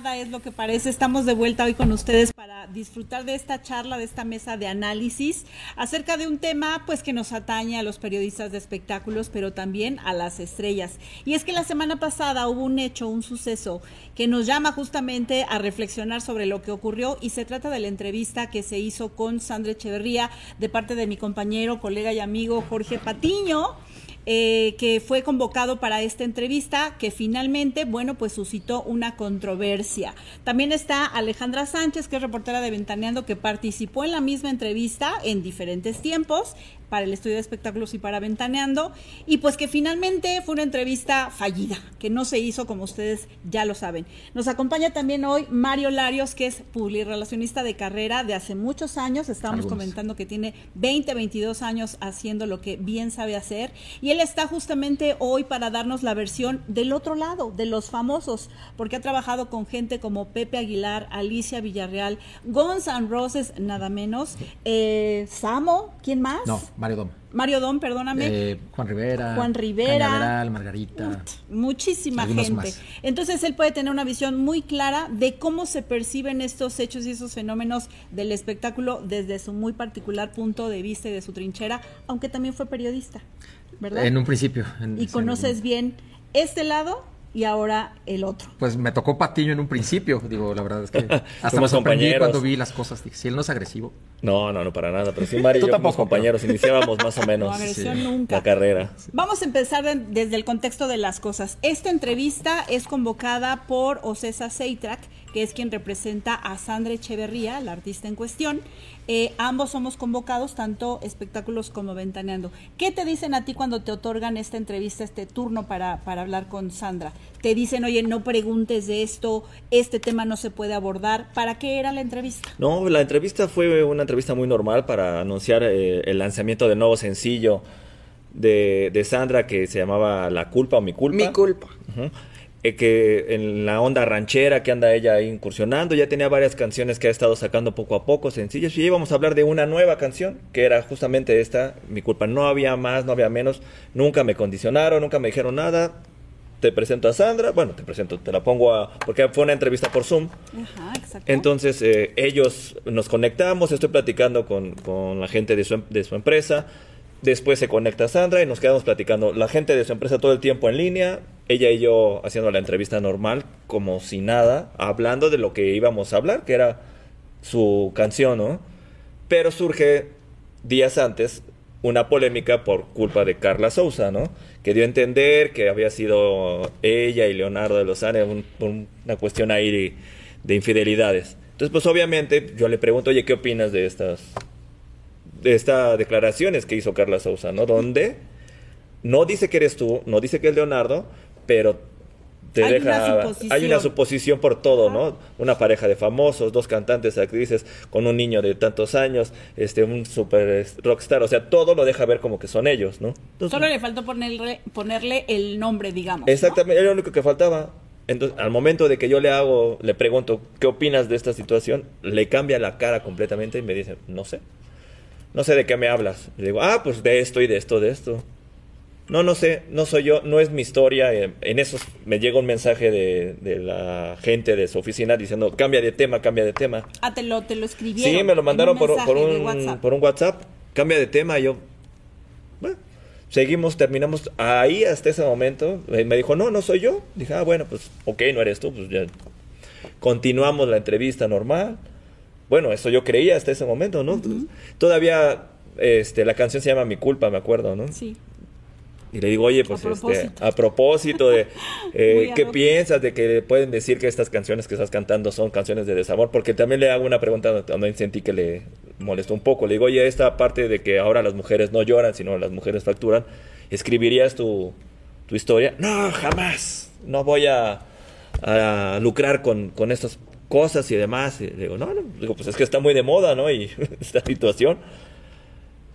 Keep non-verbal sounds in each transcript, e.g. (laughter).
Es lo que parece. Estamos de vuelta hoy con ustedes para disfrutar de esta charla, de esta mesa de análisis acerca de un tema pues que nos atañe a los periodistas de espectáculos, pero también a las estrellas. Y es que la semana pasada hubo un hecho, un suceso que nos llama justamente a reflexionar sobre lo que ocurrió y se trata de la entrevista que se hizo con Sandra Echeverría de parte de mi compañero, colega y amigo Jorge Patiño eh, que fue convocado para esta entrevista, que finalmente, bueno, pues suscitó una controversia. También está Alejandra Sánchez, que es reportera de Ventaneando, que participó en la misma entrevista en diferentes tiempos para el estudio de espectáculos y para Ventaneando, y pues que finalmente fue una entrevista fallida, que no se hizo como ustedes ya lo saben. Nos acompaña también hoy Mario Larios, que es publirelacionista de carrera de hace muchos años, estábamos comentando que tiene 20, 22 años haciendo lo que bien sabe hacer, y él está justamente hoy para darnos la versión del otro lado, de los famosos, porque ha trabajado con gente como Pepe Aguilar, Alicia Villarreal, Guns N' Roses, nada menos, eh, Samo, ¿quién más? No. Mario Dom. Mario Dom, perdóname. Eh, Juan Rivera. Juan Rivera. Cañaveral, Margarita. muchísima gente. Entonces él puede tener una visión muy clara de cómo se perciben estos hechos y esos fenómenos del espectáculo desde su muy particular punto de vista y de su trinchera, aunque también fue periodista, ¿verdad? En un principio. y conoces bien este lado y ahora el otro. Pues me tocó Patiño en un principio, digo, la verdad es que (laughs) hasta me sorprendí cuando vi las cosas, si él no es agresivo. No, no, no, para nada, pero sí Mario y yo como compañeros, iniciábamos más o menos la carrera. Vamos a empezar desde el contexto de las cosas. Esta entrevista es convocada por Ocesa Seitrack, que es quien representa a Sandra Echeverría, la artista en cuestión. Eh, ambos somos convocados, tanto espectáculos como ventaneando. ¿Qué te dicen a ti cuando te otorgan esta entrevista, este turno para, para hablar con Sandra? Te dicen, oye, no preguntes de esto, este tema no se puede abordar. ¿Para qué era la entrevista? No, la entrevista fue una entrevista muy normal para anunciar eh, el lanzamiento del nuevo sencillo de, de, Sandra que se llamaba La culpa o mi culpa. Mi culpa. Eh, que en la onda ranchera que anda ella ahí incursionando, ya tenía varias canciones que ha estado sacando poco a poco, sencillas, y íbamos a hablar de una nueva canción, que era justamente esta, mi culpa, no había más, no había menos, nunca me condicionaron, nunca me dijeron nada, te presento a Sandra, bueno, te presento, te la pongo a, porque fue una entrevista por Zoom, Ajá, exacto. entonces eh, ellos nos conectamos, estoy platicando con, con la gente de su, de su empresa, Después se conecta Sandra y nos quedamos platicando. La gente de su empresa todo el tiempo en línea, ella y yo haciendo la entrevista normal, como si nada, hablando de lo que íbamos a hablar, que era su canción, ¿no? Pero surge días antes una polémica por culpa de Carla Souza, ¿no? Que dio a entender que había sido ella y Leonardo de Lozane una cuestión ahí de, de infidelidades. Entonces, pues obviamente yo le pregunto, oye, ¿qué opinas de estas estas declaraciones que hizo Carla Sousa, ¿no? Donde no dice que eres tú, no dice que es Leonardo, pero te hay deja una hay una suposición por todo, ¿no? Una pareja de famosos, dos cantantes, actrices con un niño de tantos años, este un super rockstar, o sea, todo lo deja ver como que son ellos, ¿no? Solo le faltó ponerle ponerle el nombre, digamos. Exactamente, era lo único que faltaba. Entonces, al momento de que yo le hago, le pregunto, ¿qué opinas de esta situación? Le cambia la cara completamente y me dice, no sé no sé de qué me hablas. Le digo, ah, pues de esto y de esto, de esto. No, no sé, no soy yo, no es mi historia. Eh, en eso me llega un mensaje de, de, la gente de su oficina diciendo, cambia de tema, cambia de tema. Ah, te lo, te lo escribieron. Sí, me lo mandaron por, por, un, WhatsApp. por un WhatsApp. Cambia de tema. Y yo, bueno, seguimos, terminamos ahí hasta ese momento. Me dijo, no, no soy yo. Dije, ah, bueno, pues, ok, no eres tú. Pues ya. Continuamos la entrevista normal. Bueno, eso yo creía hasta ese momento, ¿no? Todavía este, la canción se llama Mi culpa, me acuerdo, ¿no? Sí. Y le digo, oye, pues a este, propósito, a propósito de (laughs) eh, qué piensas de que pueden decir que estas canciones que estás cantando son canciones de desamor, porque también le hago una pregunta donde sentí que le molestó un poco. Le digo, oye, esta parte de que ahora las mujeres no lloran, sino las mujeres facturan, ¿escribirías tu, tu historia? No, jamás. No voy a, a lucrar con, con estos cosas y demás. Y digo, no, no, digo, pues es que está muy de moda, ¿no? (laughs) Y esta situación.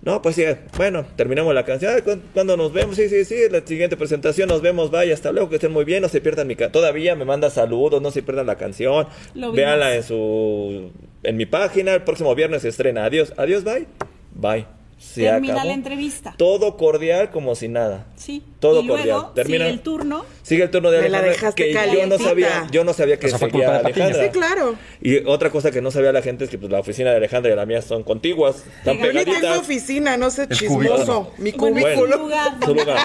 No, pues sí, bueno, terminamos la canción. cuando nos vemos? Sí, sí, sí, la siguiente presentación nos vemos, vaya, hasta luego, que estén muy bien, no se pierdan mi Todavía me manda saludos, no se pierdan la canción. Véanla en su en mi página, el próximo viernes se estrena. Adiós, adiós, bye. Bye. Se Termina acabó. la entrevista. Todo cordial como si nada. Sí. Todo y cordial. luego Termina- sigue el turno. Sigue el turno de Me la Alejandra dejaste que yo no sabía, yo no sabía que Esa fue seguía. Alejandra. Sí, claro. Y otra cosa que no sabía la gente es que pues, la oficina de Alejandra y la mía son contiguas, están Yo Yo ni tengo oficina, no sé, chismoso. Mi Bueno, cubículo. su lugar Su lugar.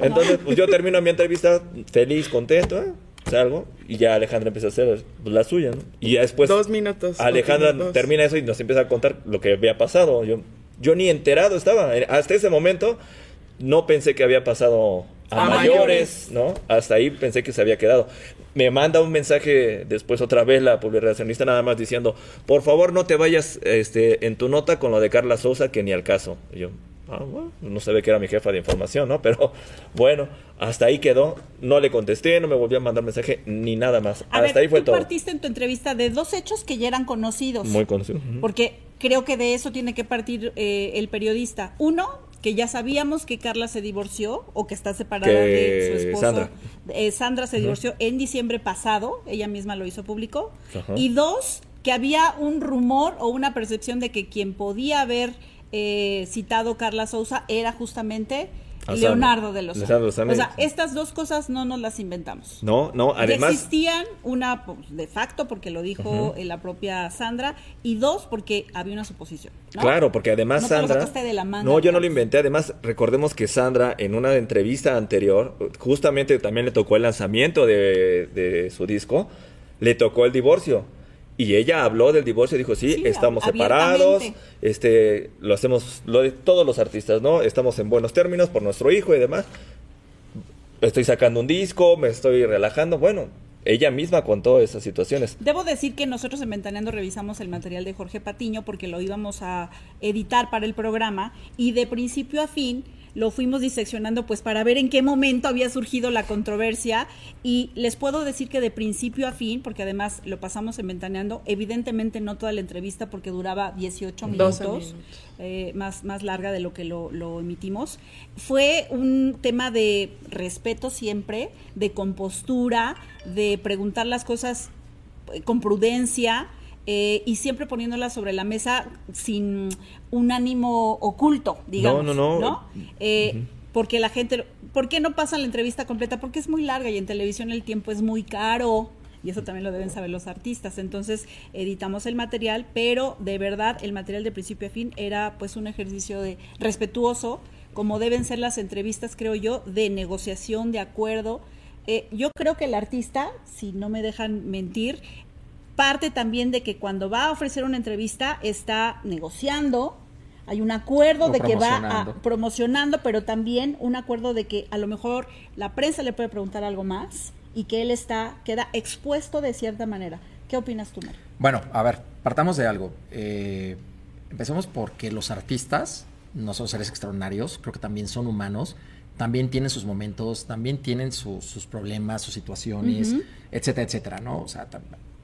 Entonces, pues yo termino mi entrevista feliz, contento, ¿eh? salgo y ya Alejandra empieza a hacer pues, la suya, ¿no? Y ya después Dos minutos. Alejandra dos minutos. termina eso y nos empieza a contar lo que había pasado. Yo, yo ni enterado estaba. Hasta ese momento no pensé que había pasado a, A mayores, ¿no? Hasta ahí pensé que se había quedado. Me manda un mensaje después otra vez la publicacionista nada más diciendo, por favor no te vayas este, en tu nota con lo de Carla Sousa que ni al caso. Y yo, ah, bueno, no sabía que era mi jefa de información, ¿no? Pero bueno, hasta ahí quedó. No le contesté, no me volvió a mandar mensaje ni nada más. A hasta ver, ahí fue tú todo. partiste en tu entrevista de dos hechos que ya eran conocidos. Muy conocido. Ujú. Porque creo que de eso tiene que partir eh, el periodista. Uno, que ya sabíamos que Carla se divorció o que está separada Que de su esposo. Sandra. Eh, Sandra se divorció en diciembre pasado, ella misma lo hizo público. Y dos, que había un rumor o una percepción de que quien podía haber eh, citado Carla Sousa era justamente Leonardo Sandra. de los Leonardo Santos. Lozano. O sea, estas dos cosas no nos las inventamos. No, no, además... existían una pues, de facto porque lo dijo eh, la propia Sandra y dos porque había una suposición. ¿no? Claro, porque además No te lo Sandra. de la manga, no, yo no lo inventé. Además, recordemos que Sandra, en una entrevista anterior, justamente también le tocó el lanzamiento de, de su disco, le tocó el divorcio. Y ella habló del divorcio, dijo, sí, Sí, estamos separados, este, lo hacemos, lo de todos los artistas, ¿no? Estamos en buenos términos por nuestro hijo y demás. Estoy sacando un disco, me estoy relajando. Bueno, ella misma contó esas situaciones. Debo decir que nosotros en Ventaneando revisamos el material de Jorge Patiño porque lo íbamos a editar para el programa y de principio a fin lo fuimos diseccionando pues para ver en qué momento había surgido la controversia y les puedo decir que de principio a fin, porque además lo pasamos en Ventaneando, evidentemente no toda la entrevista porque duraba 18 minutos, 12 minutos. eh, más, más larga de lo que lo, lo emitimos, fue un tema de respeto siempre, de compostura, de preguntar las cosas eh, con prudencia eh, y siempre poniéndolas sobre la mesa sin un ánimo oculto, digamos. No, no, no. Eh, Porque la gente, ¿por qué no pasan la entrevista completa? Porque es muy larga y en televisión el tiempo es muy caro. Y eso también lo deben saber los artistas. Entonces editamos el material, pero de verdad el material de principio a fin era pues un ejercicio de respetuoso, como deben ser las entrevistas, creo yo, de negociación, de acuerdo. Eh, yo creo que el artista, si no me dejan mentir, parte también de que cuando va a ofrecer una entrevista está negociando, hay un acuerdo O de que va a, promocionando. pero también un acuerdo de que a lo mejor la prensa le puede preguntar algo más y que él está queda expuesto de cierta manera. ¿Qué opinas tú, Mario? Bueno, a ver, partamos de algo. Eh, empecemos porque los artistas no son seres extraordinarios, creo que también son humanos, también tienen sus momentos, también tienen su- sus problemas, sus situaciones, etcétera, etcétera, ¿no? O sea,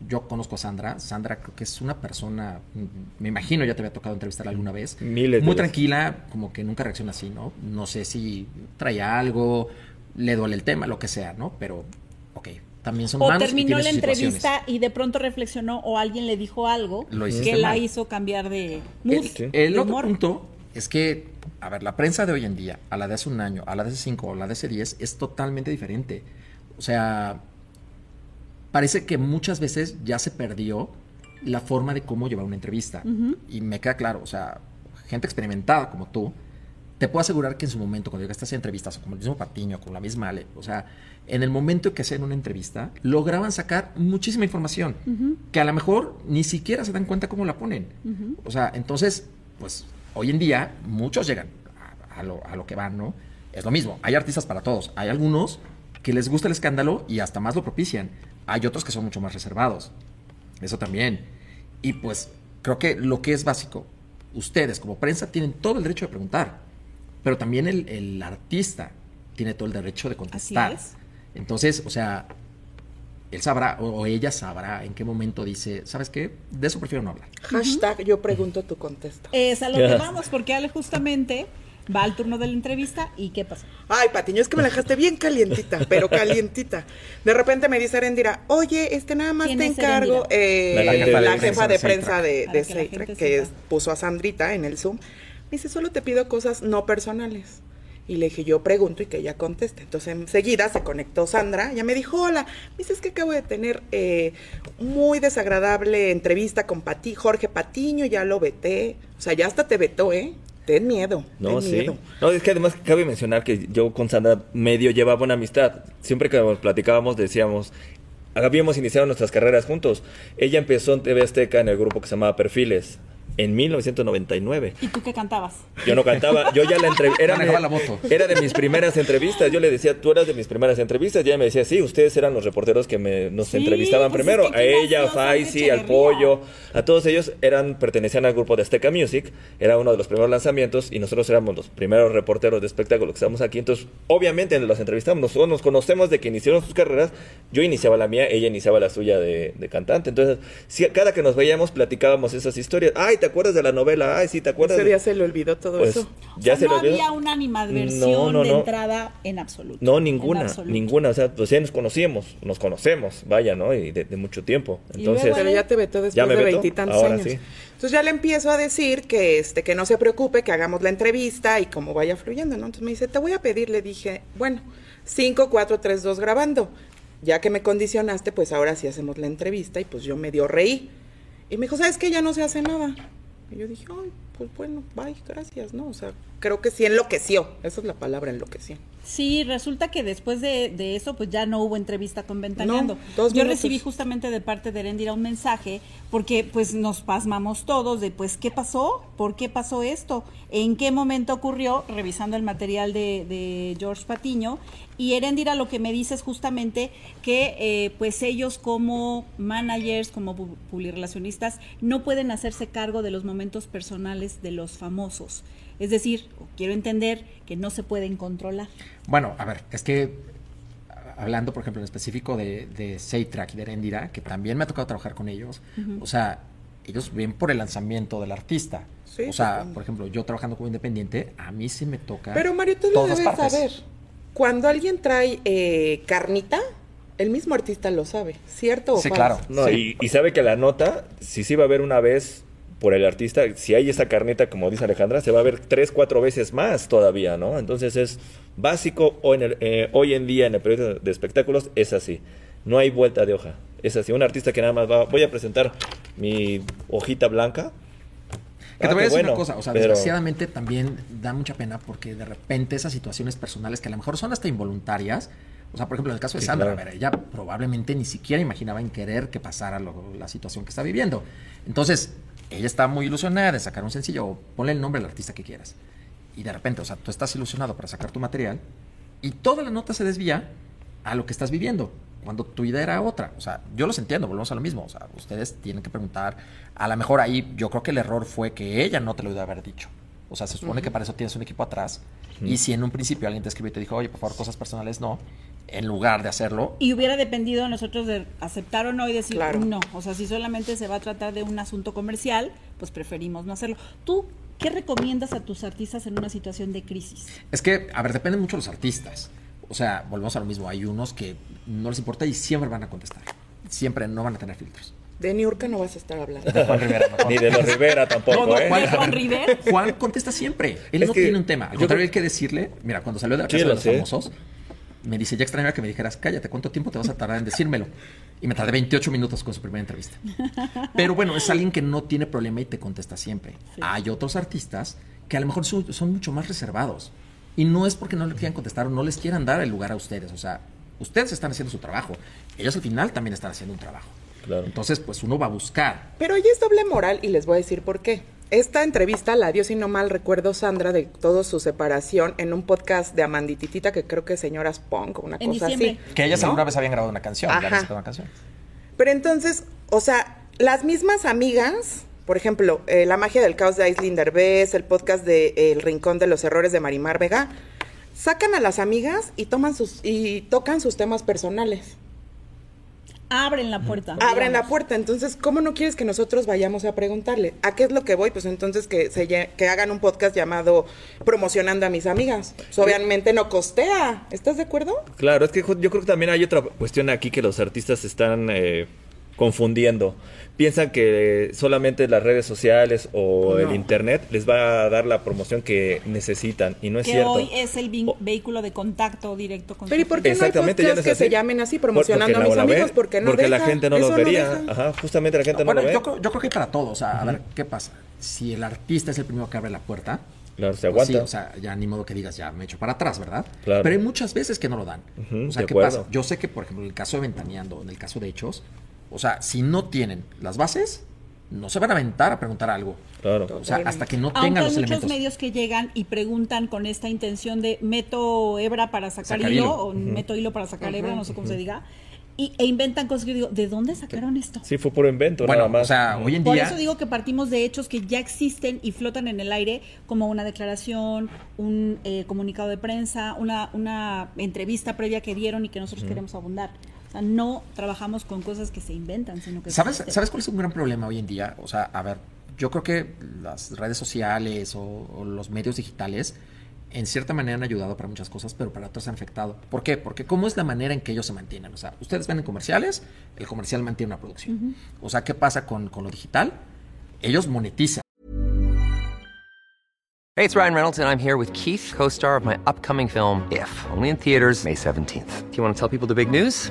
yo conozco a Sandra, Sandra creo que es una persona, mm, me imagino ya te había tocado entrevistarla alguna vez, Miles de muy veces. tranquila, como que nunca reacciona así, ¿no? No sé si traía algo, le duele el tema, lo que sea, ¿no? Pero, ok, también son O terminó la entrevista y de pronto reflexionó o alguien le dijo algo Lo que la mal. hizo cambiar de mood, El, Sí. el de otro humor. punto es que, a ver, la prensa de hoy en día, a la de hace un año, a la de hace cinco, a la de hace diez, es totalmente diferente. O sea, parece que muchas veces ya se perdió la forma de cómo llevar una entrevista. Y me queda claro, o sea, gente experimentada como tú, te puedo asegurar que en su momento, cuando llegaste a hacer entrevistas, o como el mismo Patiño, con la misma Ale, o sea, en el momento que hacían una entrevista, lograban sacar muchísima información, que a lo mejor ni siquiera se dan cuenta cómo la ponen. O sea, entonces, pues, hoy en día, muchos llegan a, a lo, a lo que van, ¿no? Es lo mismo, hay artistas para todos. Hay algunos que les gusta el escándalo y hasta más lo propician. Hay otros que son mucho más reservados. Eso también. Y pues creo que lo que es básico, ustedes como prensa tienen todo el derecho de preguntar, pero también el, el artista tiene todo el derecho de contestar. es. Entonces, o sea, él sabrá o, o ella sabrá en qué momento dice, ¿sabes qué? De eso prefiero no hablar. Hashtag yo pregunto, tú contestas. Es a lo que vamos, porque Ale justamente va al turno de la entrevista y ¿qué pasa? Ay, Patiño, es que me la dejaste bien calientita, pero (laughs) calientita. De repente me dice Erendira, oye, este nada más ¿Quién te encargo, eh, La la, jefa de jefa de prensa de de, que puso a Sandrita en el Zoom. Me dice, solo te pido cosas no personales. Y le dije, yo pregunto y que ella conteste. Entonces enseguida se conectó Sandra, ya me dijo, hola, me dices que acabo de tener eh, muy desagradable entrevista con Pati, Jorge Patiño, ya lo veté. O sea, ya hasta te vetó, ¿eh? Ten miedo. No, ten sí. miedo. No, es que además cabe mencionar que yo con Sandra medio llevaba una amistad. Siempre que nos platicábamos decíamos, habíamos iniciado nuestras carreras juntos. Ella empezó en TV Azteca en el grupo que se llamaba Perfiles en 1999. ¿Y tú qué cantabas? Yo no cantaba, yo ya la entrevisté. Era, era de mis primeras entrevistas. Yo le decía, tú eras de mis primeras entrevistas. Y ella me decía, sí, ustedes eran los reporteros que me, nos Sí, entrevistaban pues primero. es que a ella, a Faisy, al. Pollo, a todos ellos eran pertenecían al grupo de Azteca Music. Era uno de los primeros lanzamientos y nosotros éramos los primeros reporteros de espectáculo que estamos aquí. Entonces, obviamente los entrevistamos. Nosotros nos conocemos de que iniciaron sus carreras. Yo iniciaba la mía, ella iniciaba la suya de, de cantante. Entonces, si, cada que nos veíamos platicábamos esas historias. Ay, ¿te acuerdas de la novela? Ay, sí, ¿te acuerdas? Ese de-?" día se le olvidó todo Pues, eso. ya O sea, se no lo olvidó. había una animadversión No, no, de entrada en absoluto. No, ninguna, absoluto. ninguna. O sea, pues ya nos conocíamos, nos conocemos, vaya, ¿no? Y de, de mucho tiempo. Y Entonces, luego Pero ya te vetó después ¿Ya me de veintitantos Ahora años. sí. Entonces ya le empiezo a decir que este que no se preocupe, que hagamos la entrevista y como vaya fluyendo, ¿no? Entonces me dice, te voy a pedir, le dije, bueno, 5, 4, 3, 2 grabando. Ya que me condicionaste, pues ahora sí hacemos la entrevista y pues yo medio reí. Y me dijo, ¿sabes qué? Ya no se hace nada. Y yo dije, ay, pues bueno, bye, gracias, ¿no? O sea, creo que sí enloqueció. Esa es la palabra, enloqueció. Sí, resulta que después de, de eso, pues ya no hubo entrevista con Ventaneando. No, Yo minutos. recibí justamente de parte de Erendira un mensaje, porque pues nos pasmamos todos de, pues, ¿qué pasó? ¿Por qué pasó esto? ¿En qué momento ocurrió? Revisando el material de, de George Patiño. Y Erendira lo que me dice es justamente que, eh, pues ellos como managers, como pu- publirelacionistas, no pueden hacerse cargo de los momentos personales de los famosos. Es decir, quiero entender que no se pueden controlar. Bueno, a ver, es que hablando, por ejemplo, en específico de, de Seitrack y de Erendira, que también me ha tocado trabajar con ellos, o sea, ellos ven por el lanzamiento del artista. Sí, o sea, por ejemplo, yo trabajando como independiente, a mí sí me toca. Pero Mario, tú lo todas debes partes. saber. Cuando alguien trae eh, carnita, el mismo artista lo sabe, ¿cierto o Sí, falso? claro. no, Sí. y, y sabe que la nota, si sí va a ver una vez por el artista, si hay esa carneta, como dice Alejandra, se va a ver tres, cuatro veces más todavía, ¿no? Entonces es básico hoy en, el- eh, hoy en día en el periodo de espectáculos, es así. No hay vuelta de hoja. Es así. Un artista que nada más va, voy a presentar mi hojita blanca. Que Ah, te voy a decir bueno, una cosa, o sea, pero- desgraciadamente también da mucha pena porque de repente esas situaciones personales que a lo mejor son hasta involuntarias, o sea, por ejemplo, en el caso de Sí, Sandra, claro. a ver, ella probablemente ni siquiera imaginaba en querer que pasara lo- la situación que está viviendo. Entonces, ella está muy ilusionada de sacar un sencillo, o ponle el nombre al artista que quieras. Y de repente, o sea, tú estás ilusionado para sacar tu material y toda la nota se desvía a lo que estás viviendo, cuando tu idea era otra. O sea, yo los entiendo, volvemos a lo mismo. O sea, ustedes tienen que preguntar. A lo mejor ahí yo creo que el error fue que ella no te lo iba a haber dicho. O sea, se supone que para eso tienes un equipo atrás. Y si en un principio alguien te escribió y te dijo, oye, por favor, cosas personales no, en lugar de hacerlo, Y hubiera dependido de nosotros de aceptar o no y decir Claro. no. O sea, si solamente se va a tratar de un asunto comercial, pues preferimos no hacerlo. ¿Tú qué recomiendas a tus artistas en una situación de crisis? Es que, a ver, dependen mucho los artistas. O sea, volvemos a lo mismo. Hay unos que no les importa y siempre van a contestar. Siempre no van a tener filtros. De Niurka no vas a estar hablando. Juan Rivera, mejor. Ni de los Rivera tampoco, No, no, ¿eh? Juan, ¿De Juan Rivera? Juan contesta siempre. Él Es no que tiene un tema. Al yo contrario, hay que decirle, mira, cuando salió de la Sí, casa de lo los sé. famosos, me dice, ya extrañaba que me dijeras, cállate, ¿cuánto tiempo te vas a tardar en decírmelo? Y me tardé 28 minutos con su primera entrevista. Pero bueno, es alguien que no tiene problema y te contesta siempre. Hay otros artistas que a lo mejor son, son mucho más reservados. Y no es porque no le quieran contestar o no les quieran dar el lugar a ustedes. O sea, ustedes están haciendo su trabajo. Ellos al final también están haciendo un trabajo. Claro. Entonces, pues uno va a buscar. Pero ahí es doble moral y les voy a decir por qué. Esta entrevista la dio, si no mal recuerdo, Sandra, de toda su separación en un podcast de Amandititita, que creo que es Señoras Punk o una En cosa diciembre. así. Que ellas ¿no? alguna vez habían grabado una canción. Ajá. una. Pero entonces, o sea, las mismas amigas, por ejemplo, eh, La magia del caos de Aislinn Derbez, el podcast de eh, El rincón de los errores de Marimar Vega, sacan a las amigas y toman sus y tocan sus temas personales. Abren la puerta. Abren la puerta, entonces, ¿cómo no quieres que nosotros vayamos a preguntarle? ¿A qué es lo que voy? Pues entonces que, se, que hagan un podcast llamado Promocionando a mis amigas. Pues, obviamente no costea, ¿estás de acuerdo? Claro, es que yo creo que también hay otra cuestión aquí que los artistas están eh, confundiendo. Piensan que solamente las redes sociales o No. el internet les va a dar la promoción que necesitan y no es que cierto. hoy es el vehículo de contacto directo con Pero ¿y por qué no hay Exactamente, ya no podcasts es que se llamen así, Por- promocionando porque a mis la- la amigos? ve- Porque no Porque la deja, gente no eso los vería. Ajá, justamente la gente no bueno, lo ve. yo, creo, yo creo que para todos. O sea, a ver, ¿qué pasa? Si el artista es el primero que abre la puerta, Claro, se pues sí, aguanta. o sea, ya ni modo que digas, ya me echo para atrás, ¿verdad? Claro. Pero hay muchas veces que no lo dan. O sea, ¿qué acuerdo. pasa? Yo sé que, por ejemplo, en el caso de Ventaneando, en el caso de Hechos, o sea, si no tienen las bases, no se van a aventar a preguntar algo. Claro. O sea, hasta que no Aunque tengan hay los muchos elementos. medios que llegan y preguntan con esta intención de meto hebra para sacar, Sacar hilo, hilo. o meto hilo para sacar hebra, no sé cómo se diga, y, e inventan cosas que yo digo, ¿de dónde sacaron esto? Sí, fue puro invento, Bueno, nada más. o sea, hoy en Por día... eso digo que partimos de hechos que ya existen y flotan en el aire, como una declaración, un eh, comunicado de prensa, una, una entrevista previa que dieron y que nosotros queremos abundar. O sea, no trabajamos con cosas que se inventan, sino que ¿Sabes, existen. ¿Sabes cuál es un gran problema hoy en día? O sea, a ver, yo creo que las redes sociales o, o los medios digitales en cierta manera han ayudado para muchas cosas, pero para otras han afectado. ¿Por qué? Porque cómo es la manera en que ellos se mantienen. O sea, ustedes ven en comerciales, el comercial mantiene una producción. O sea, ¿qué pasa con, con lo digital? Ellos monetizan. Hey, it's Ryan Reynolds, and I'm here with Keith, co star of my upcoming film, If, only in theaters, May 17th. Do you want to tell people the big news?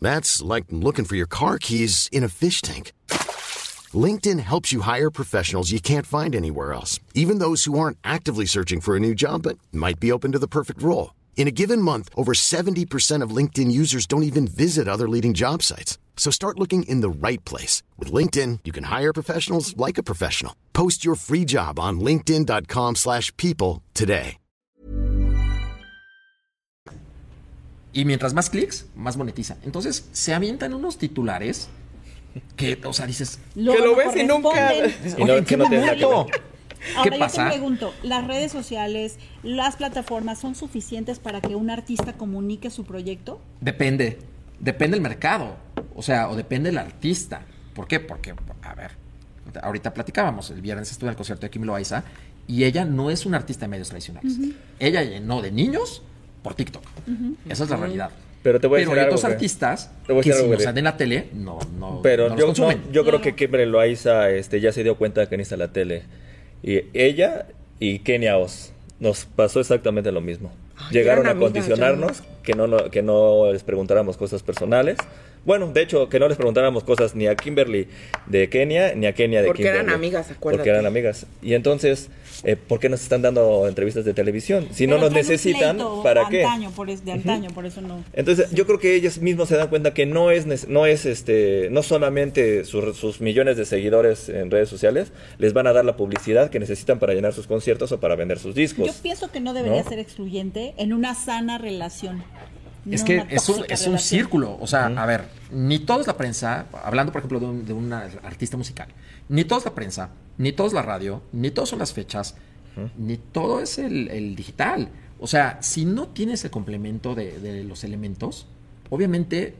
That's like looking for your car keys in a fish tank. LinkedIn helps you hire professionals you can't find anywhere else, even those who aren't actively searching for a new job but might be open to the perfect role. In a given month, over 70% of LinkedIn users don't even visit other leading job sites. So start looking in the right place. With LinkedIn, you can hire professionals like a professional. Post your free job on linkedin.com/people slash people today. Y mientras más clics, más monetiza. Entonces, se avientan unos titulares que, o sea, dices, Luego Que lo no ves y nunca- (laughs) Y no- ¿en que qué no momento? Ahora ¿Qué yo pasa? te pregunto, ¿las redes sociales, las plataformas son suficientes para que un artista comunique su proyecto? Depende. Depende del mercado. O sea, o depende del artista. ¿Por qué? Porque, a ver, ahorita platicábamos. El viernes estuve en el concierto de Kim Loaiza y ella no es una artista de medios tradicionales. Ella llenó de niños por TikTok. Esa es la realidad. Pero te voy a Pero decir hay algo, otros güey. artistas Te voy a que decir si algo, no güey. en la tele, no, no, Pero no los yo, no, consumen. yo creo que Kimberly Loaiza este, ya se dio cuenta que necesita la tele. Y ella y Kenia Oz nos pasó exactamente lo mismo. Ay, Llegaron a eran amigas, condicionarnos que no, no- que no les preguntáramos cosas personales. Bueno, de hecho, que no les preguntáramos cosas ni a Kimberly de Kenia ni a Kenia de Porque eran Kimberly. amigas, acuérdate. Porque eran amigas. Y entonces, eh, ¿por qué nos están dando entrevistas de televisión? Si no nos necesitan, ¿para qué? Antaño, por es- de antaño, por eso no. Entonces, yo creo que ellos mismos se dan cuenta que no es, no es este, no solamente sus, sus millones de seguidores en redes sociales les van a dar la publicidad que necesitan para llenar sus conciertos o para vender sus discos. Yo pienso que no debería ¿no? ser excluyente en una sana relación. Es que es un, es un círculo. O sea, a ver, ni todos la prensa, hablando por ejemplo de, un- de una artista musical, ni todos la prensa, ni todos la radio, ni todos son las fechas, ni todo es el, el digital. O sea, si no tienes el complemento de, de los elementos, obviamente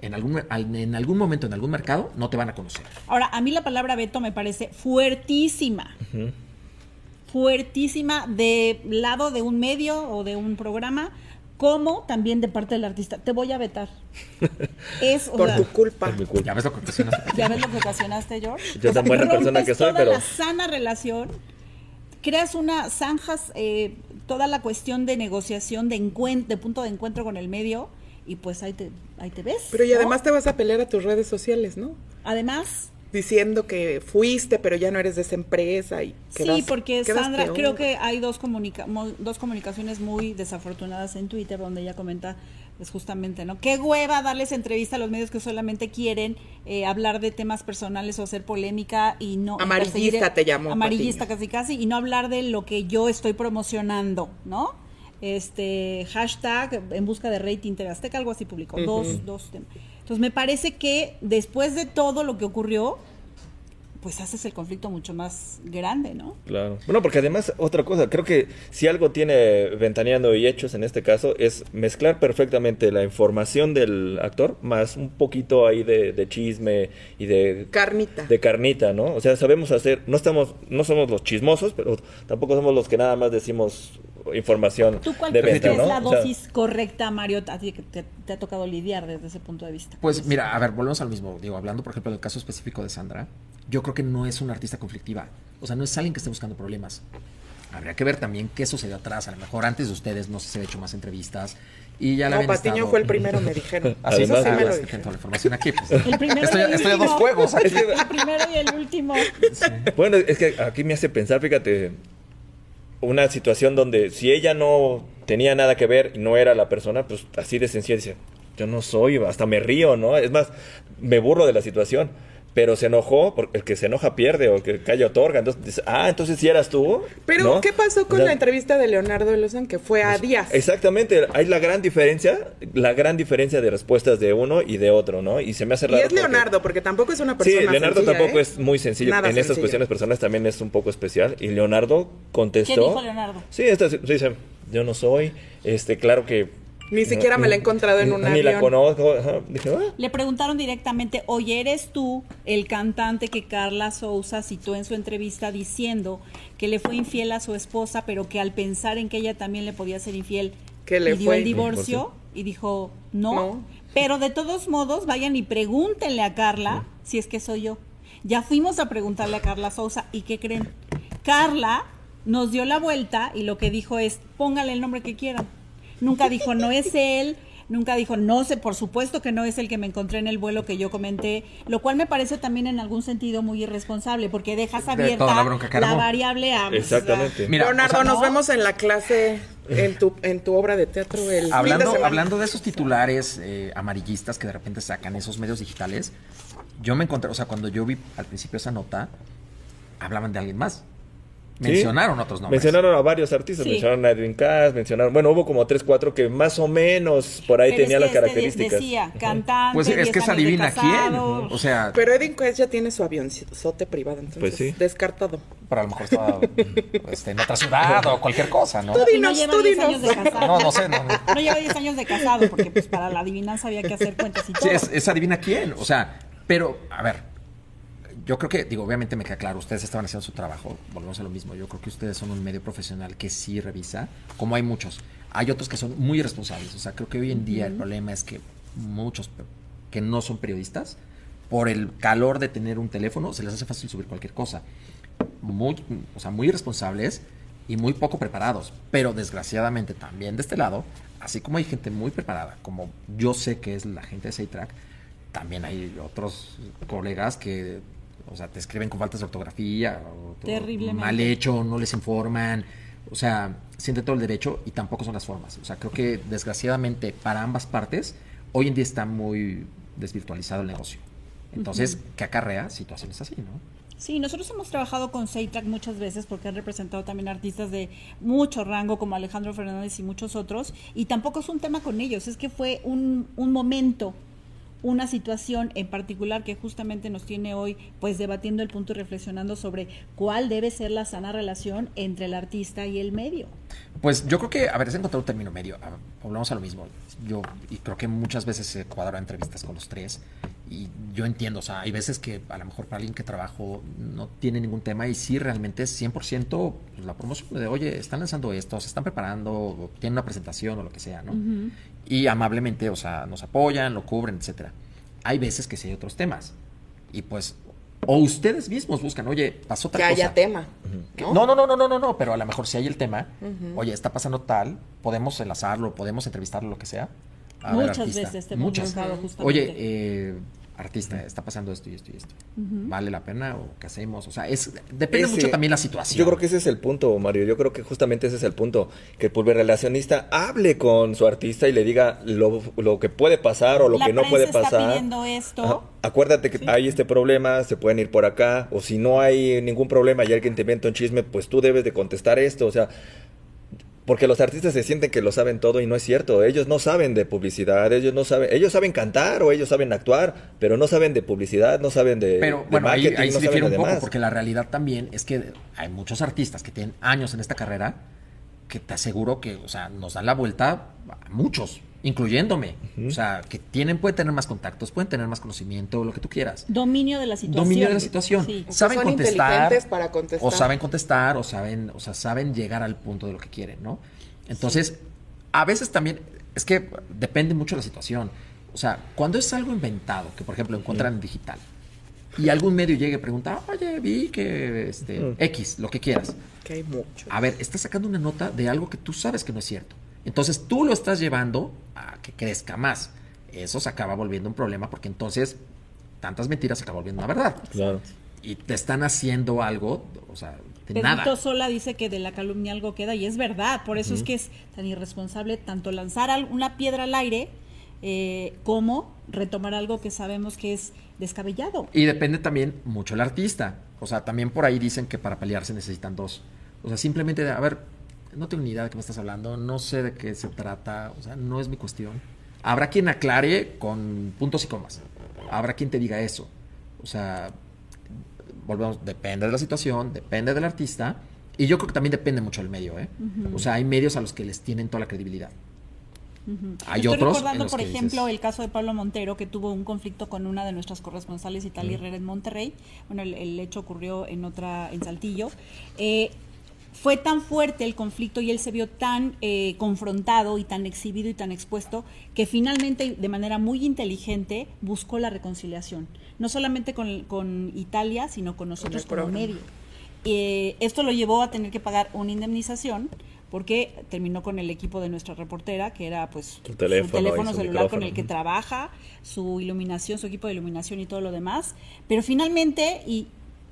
en algún, al- en algún momento, en algún mercado, no te van a conocer. Ahora, a mí la palabra veto me parece fuertísima. Fuertísima de lado de un medio o de un programa, como también de parte del artista. Te voy a vetar. (laughs) Es, o Por sea, tu culpa. Por mi culpa. Ya ves lo que ocasionas. (laughs) ¿Ya ves lo que ocasionaste, George? Yo tan buena rompes persona que soy, toda pero- la sana relación, creas una zanjas, eh, toda la cuestión de negociación, de, de punto de encuentro con el medio, y pues ahí te, ahí te ves. Pero y ¿no? además te vas a pelear a tus redes sociales, ¿no? Además, diciendo que fuiste, pero ya no eres de esa empresa. Y sí, quedas- porque quedas Sandra, peor. creo que hay dos, comunica dos comunicaciones muy desafortunadas en Twitter donde ella comenta pues justamente, ¿no? Qué hueva darles entrevista a los medios que solamente quieren eh, hablar de temas personales o hacer polémica y no... y Amarillista te llamó, Amarillista Patiño. casi casi y no hablar de lo que yo estoy promocionando, ¿no? Este hashtag en busca de rating Azteca, algo así publicó, dos, dos temas. Entonces me parece que después de todo lo que ocurrió, pues haces el conflicto mucho más grande, ¿no? Claro. Bueno, porque además, otra cosa, creo que si algo tiene Ventaneando y Hechos en este caso es mezclar perfectamente la información del actor más un poquito ahí de, de chisme y de Carnita. de carnita, ¿no? O sea, sabemos hacer, no estamos, no somos los chismosos, pero tampoco somos los que nada más decimos información ¿Tú cuál de crees venta, es la O sea, dosis correcta, Mario, a ti que te, te ha tocado lidiar desde ese punto de vista? Pues mira, a ver, volvemos al mismo. Digo, hablando por ejemplo del caso específico de Sandra, yo creo que no es una artista conflictiva. O sea, no es alguien que esté buscando problemas. Habría que ver también qué sucedió atrás. A lo mejor antes de ustedes no sé si se ha hecho más entrevistas y ya la No, habían Patiño estado- fue el primero, me dijeron. (laughs) Así Además, no sí me lo es dijeron. la información aquí. pues. El primero estoy, y el estoy a dos juegos aquí. (laughs) El primero y el último. Bueno, es que aquí me hace pensar, fíjate, una situación donde si ella no tenía nada que ver y no era la persona, pues así de sencilla dice, yo no soy, hasta me río, ¿no? Es más, me burlo de la situación. Pero se enojó, porque el que se enoja pierde o el que calla otorga. Entonces dice, ah, entonces si eras tú. Pero, ¿no? ¿qué pasó con O sea, la entrevista de Leonardo de Lozán? Que fue a Díaz. Exactamente, hay la gran diferencia, la gran diferencia de respuestas de uno y de otro, ¿no? Y se me hace Y raro. es porque- Leonardo, porque tampoco es una Sí, persona Leonardo sencilla, tampoco ¿eh? es muy sencillo. Nada en estas cuestiones personales también es un poco especial. Y Leonardo contestó. ¿Qué dijo Leonardo? Sí, esta, sí, dice, yo no soy. Este, claro que. Ni siquiera me la he encontrado en un Ni la avión. conozco. ajá. Dije, ah, Le preguntaron directamente, oye, ¿eres tú el cantante que Carla Souza citó en su entrevista diciendo que le fue infiel a su esposa, pero que al pensar en que ella también le podía ser infiel, Que le pidió fue. el divorcio? Y dijo, no. No. Pero de todos modos, vayan y pregúntenle a Carla si es que soy yo. Ya fuimos a preguntarle a Carla Souza, ¿y qué creen? Carla nos dio la vuelta y lo que dijo es, póngale el nombre que quieran. Nunca dijo, no es él. Nunca dijo, no sé, por supuesto que no es el que me encontré en el vuelo que yo comenté, lo cual me parece también en algún sentido muy irresponsable, porque dejas De abierta la bronca variable a... Exactamente. Mira, Leonardo, o sea, nos no. vemos en la clase, en tu, en tu obra de teatro el fin de Hablando, semana. hablando de esos titulares eh, amarillistas que de repente sacan esos medios digitales, yo me encontré, o sea, cuando yo vi al principio esa nota, hablaban de alguien más. Sí. Mencionaron otros nombres. Mencionaron a varios artistas, Sí. mencionaron a Edwin Cass, mencionaron, bueno, hubo como tres, cuatro que más o menos por ahí Pero tenían es las que este características. decía, cantante, Pues es 10 que es adivina quién. O sea, Pero Edwin Quest ya tiene su avionzote privado, entonces Pues sí. descartado. pero a lo mejor estaba este, en otra ciudad o cualquier cosa, ¿no? Tú no dinos, lleva tú 10 dinos. años de casado. No, no sé, no, no. No lleva 10 años de casado, porque pues para la adivinanza había que hacer cuentas y todo. Sí, es, es adivina quién. O sea, pero, a ver, yo creo que, digo, obviamente me queda claro, ustedes estaban haciendo su trabajo, volvemos a lo mismo. Yo creo que ustedes son un medio profesional que sí revisa, como hay muchos. Hay otros que son muy irresponsables. O sea, creo que hoy en día el problema es que muchos que no son periodistas, por el calor de tener un teléfono, se les hace fácil subir cualquier cosa. Muy, o sea, muy irresponsables y muy poco preparados. Pero desgraciadamente también de este lado, así como hay gente muy preparada, como yo sé que es la gente de Saytrack, también hay otros colegas que, o sea, te escriben con faltas de ortografía, o Terriblemente. mal hecho, no les informan, o sea, sienten todo el derecho y tampoco son las formas. O sea, creo que desgraciadamente para ambas partes, hoy en día está muy desvirtualizado el negocio. Entonces, ¿qué acarrea situaciones así, no? Sí, nosotros hemos trabajado con Seitrack muchas veces porque han representado también artistas de mucho rango como Alejandro Fernández y muchos otros y tampoco es un tema con ellos, es que fue un, un momento, una situación en particular que justamente nos tiene hoy pues debatiendo el punto y reflexionando sobre cuál debe ser la sana relación entre el artista y el medio. Pues yo creo que, a ver, es encontrar un término medio. A- Volvemos a lo mismo. Yo, y creo que muchas veces se cuadra entrevistas con los tres. Y yo entiendo, o sea, hay veces que a lo mejor para alguien que trabajo no tiene ningún tema y sí realmente es 100% pues, la promoción de, oye, están lanzando esto, se están preparando, o tienen una presentación o lo que sea, ¿no? Y amablemente, o sea, nos apoyan, lo cubren, etcétera. Hay veces que sí hay otros temas. Y pues, o ustedes mismos buscan, oye, pasó tal Que cosa. haya tema. ¿no? No, no, no, no, no, no, no, pero a lo mejor si hay el tema, oye, está pasando tal, podemos enlazarlo, podemos entrevistarlo, lo que sea. A Muchas veces te hemos Muchas. justamente. Oye, eh, artista, está pasando esto y esto y esto. ¿Vale la pena o qué hacemos? O sea, es depende Ese- mucho también la situación. Yo creo que ese es el punto, Mario. Yo creo que justamente ese es el punto. Que el pulverrelacionista hable con su artista y le diga lo, lo que puede pasar o lo La que no puede está pasar. pidiendo esto. Ajá. Acuérdate que hay este problema, se pueden ir por acá. O si no hay ningún problema y alguien te inventa un chisme, pues tú debes de contestar esto. O sea, porque los artistas se sienten que lo saben todo y no es cierto. Ellos no saben de publicidad, ellos no saben, ellos saben cantar o ellos saben actuar, pero no saben de publicidad, no saben de, Pero de bueno, ahí, marketing, ahí no se difiere un poco, porque la realidad también es que hay muchos artistas que tienen años en esta carrera que te aseguro que, o sea, nos dan la vuelta a muchos, incluyéndome. O sea, que tienen, pueden tener más contactos, pueden tener más conocimiento, lo que tú quieras. Dominio de la situación. Dominio de la situación. Sí. Saben Son contestar. inteligentes para contestar. O saben contestar, o saben, o sea, saben llegar al punto de lo que quieren, ¿no? Entonces, a veces también, es que depende mucho de la situación. O sea, cuando es algo inventado, que por ejemplo encuentran en digital, y algún medio llegue y pregunta, oye, vi que este, X, lo que quieras. Que hay mucho. A ver, estás sacando una nota de algo que tú sabes que no es cierto. Entonces tú lo estás llevando a que crezca más. Eso se acaba volviendo un problema porque entonces tantas mentiras se acaba volviendo una verdad. Claro. Y te están haciendo algo, o sea, de Pedrito nada. Sola dice que de la calumnia algo queda y es verdad, por eso es que es tan irresponsable tanto lanzar una piedra al aire eh, como retomar algo que sabemos que es descabellado. Y depende también mucho el artista. O sea, también por ahí dicen que para pelearse necesitan dos. O sea, simplemente, de, a ver, no tengo ni idea de qué me estás hablando, no sé de qué se trata, o sea, no es mi cuestión. Habrá quien aclare con puntos y comas. Habrá quien te diga eso. O sea, volvemos, depende de la situación, depende del artista. Y yo creo que también depende mucho del medio, ¿eh? O sea, hay medios a los que les tienen toda la credibilidad. Hay Estoy otros. recordando, los por que ejemplo, dices, el caso de Pablo Montero, que tuvo un conflicto con una de nuestras corresponsales, Italia Herrera, en Monterrey. Bueno, el, el hecho ocurrió en otra, en Saltillo. Eh, fue tan fuerte el conflicto y él se vio tan eh, confrontado y tan exhibido y tan expuesto que finalmente, de manera muy inteligente, buscó la reconciliación. No solamente con, con Italia, sino con nosotros como medio. Eh, esto lo llevó a tener que pagar una indemnización porque terminó con el equipo de nuestra reportera, que era pues Su teléfono su celular con el que trabaja, su iluminación, su equipo de iluminación y todo lo demás. Pero finalmente, y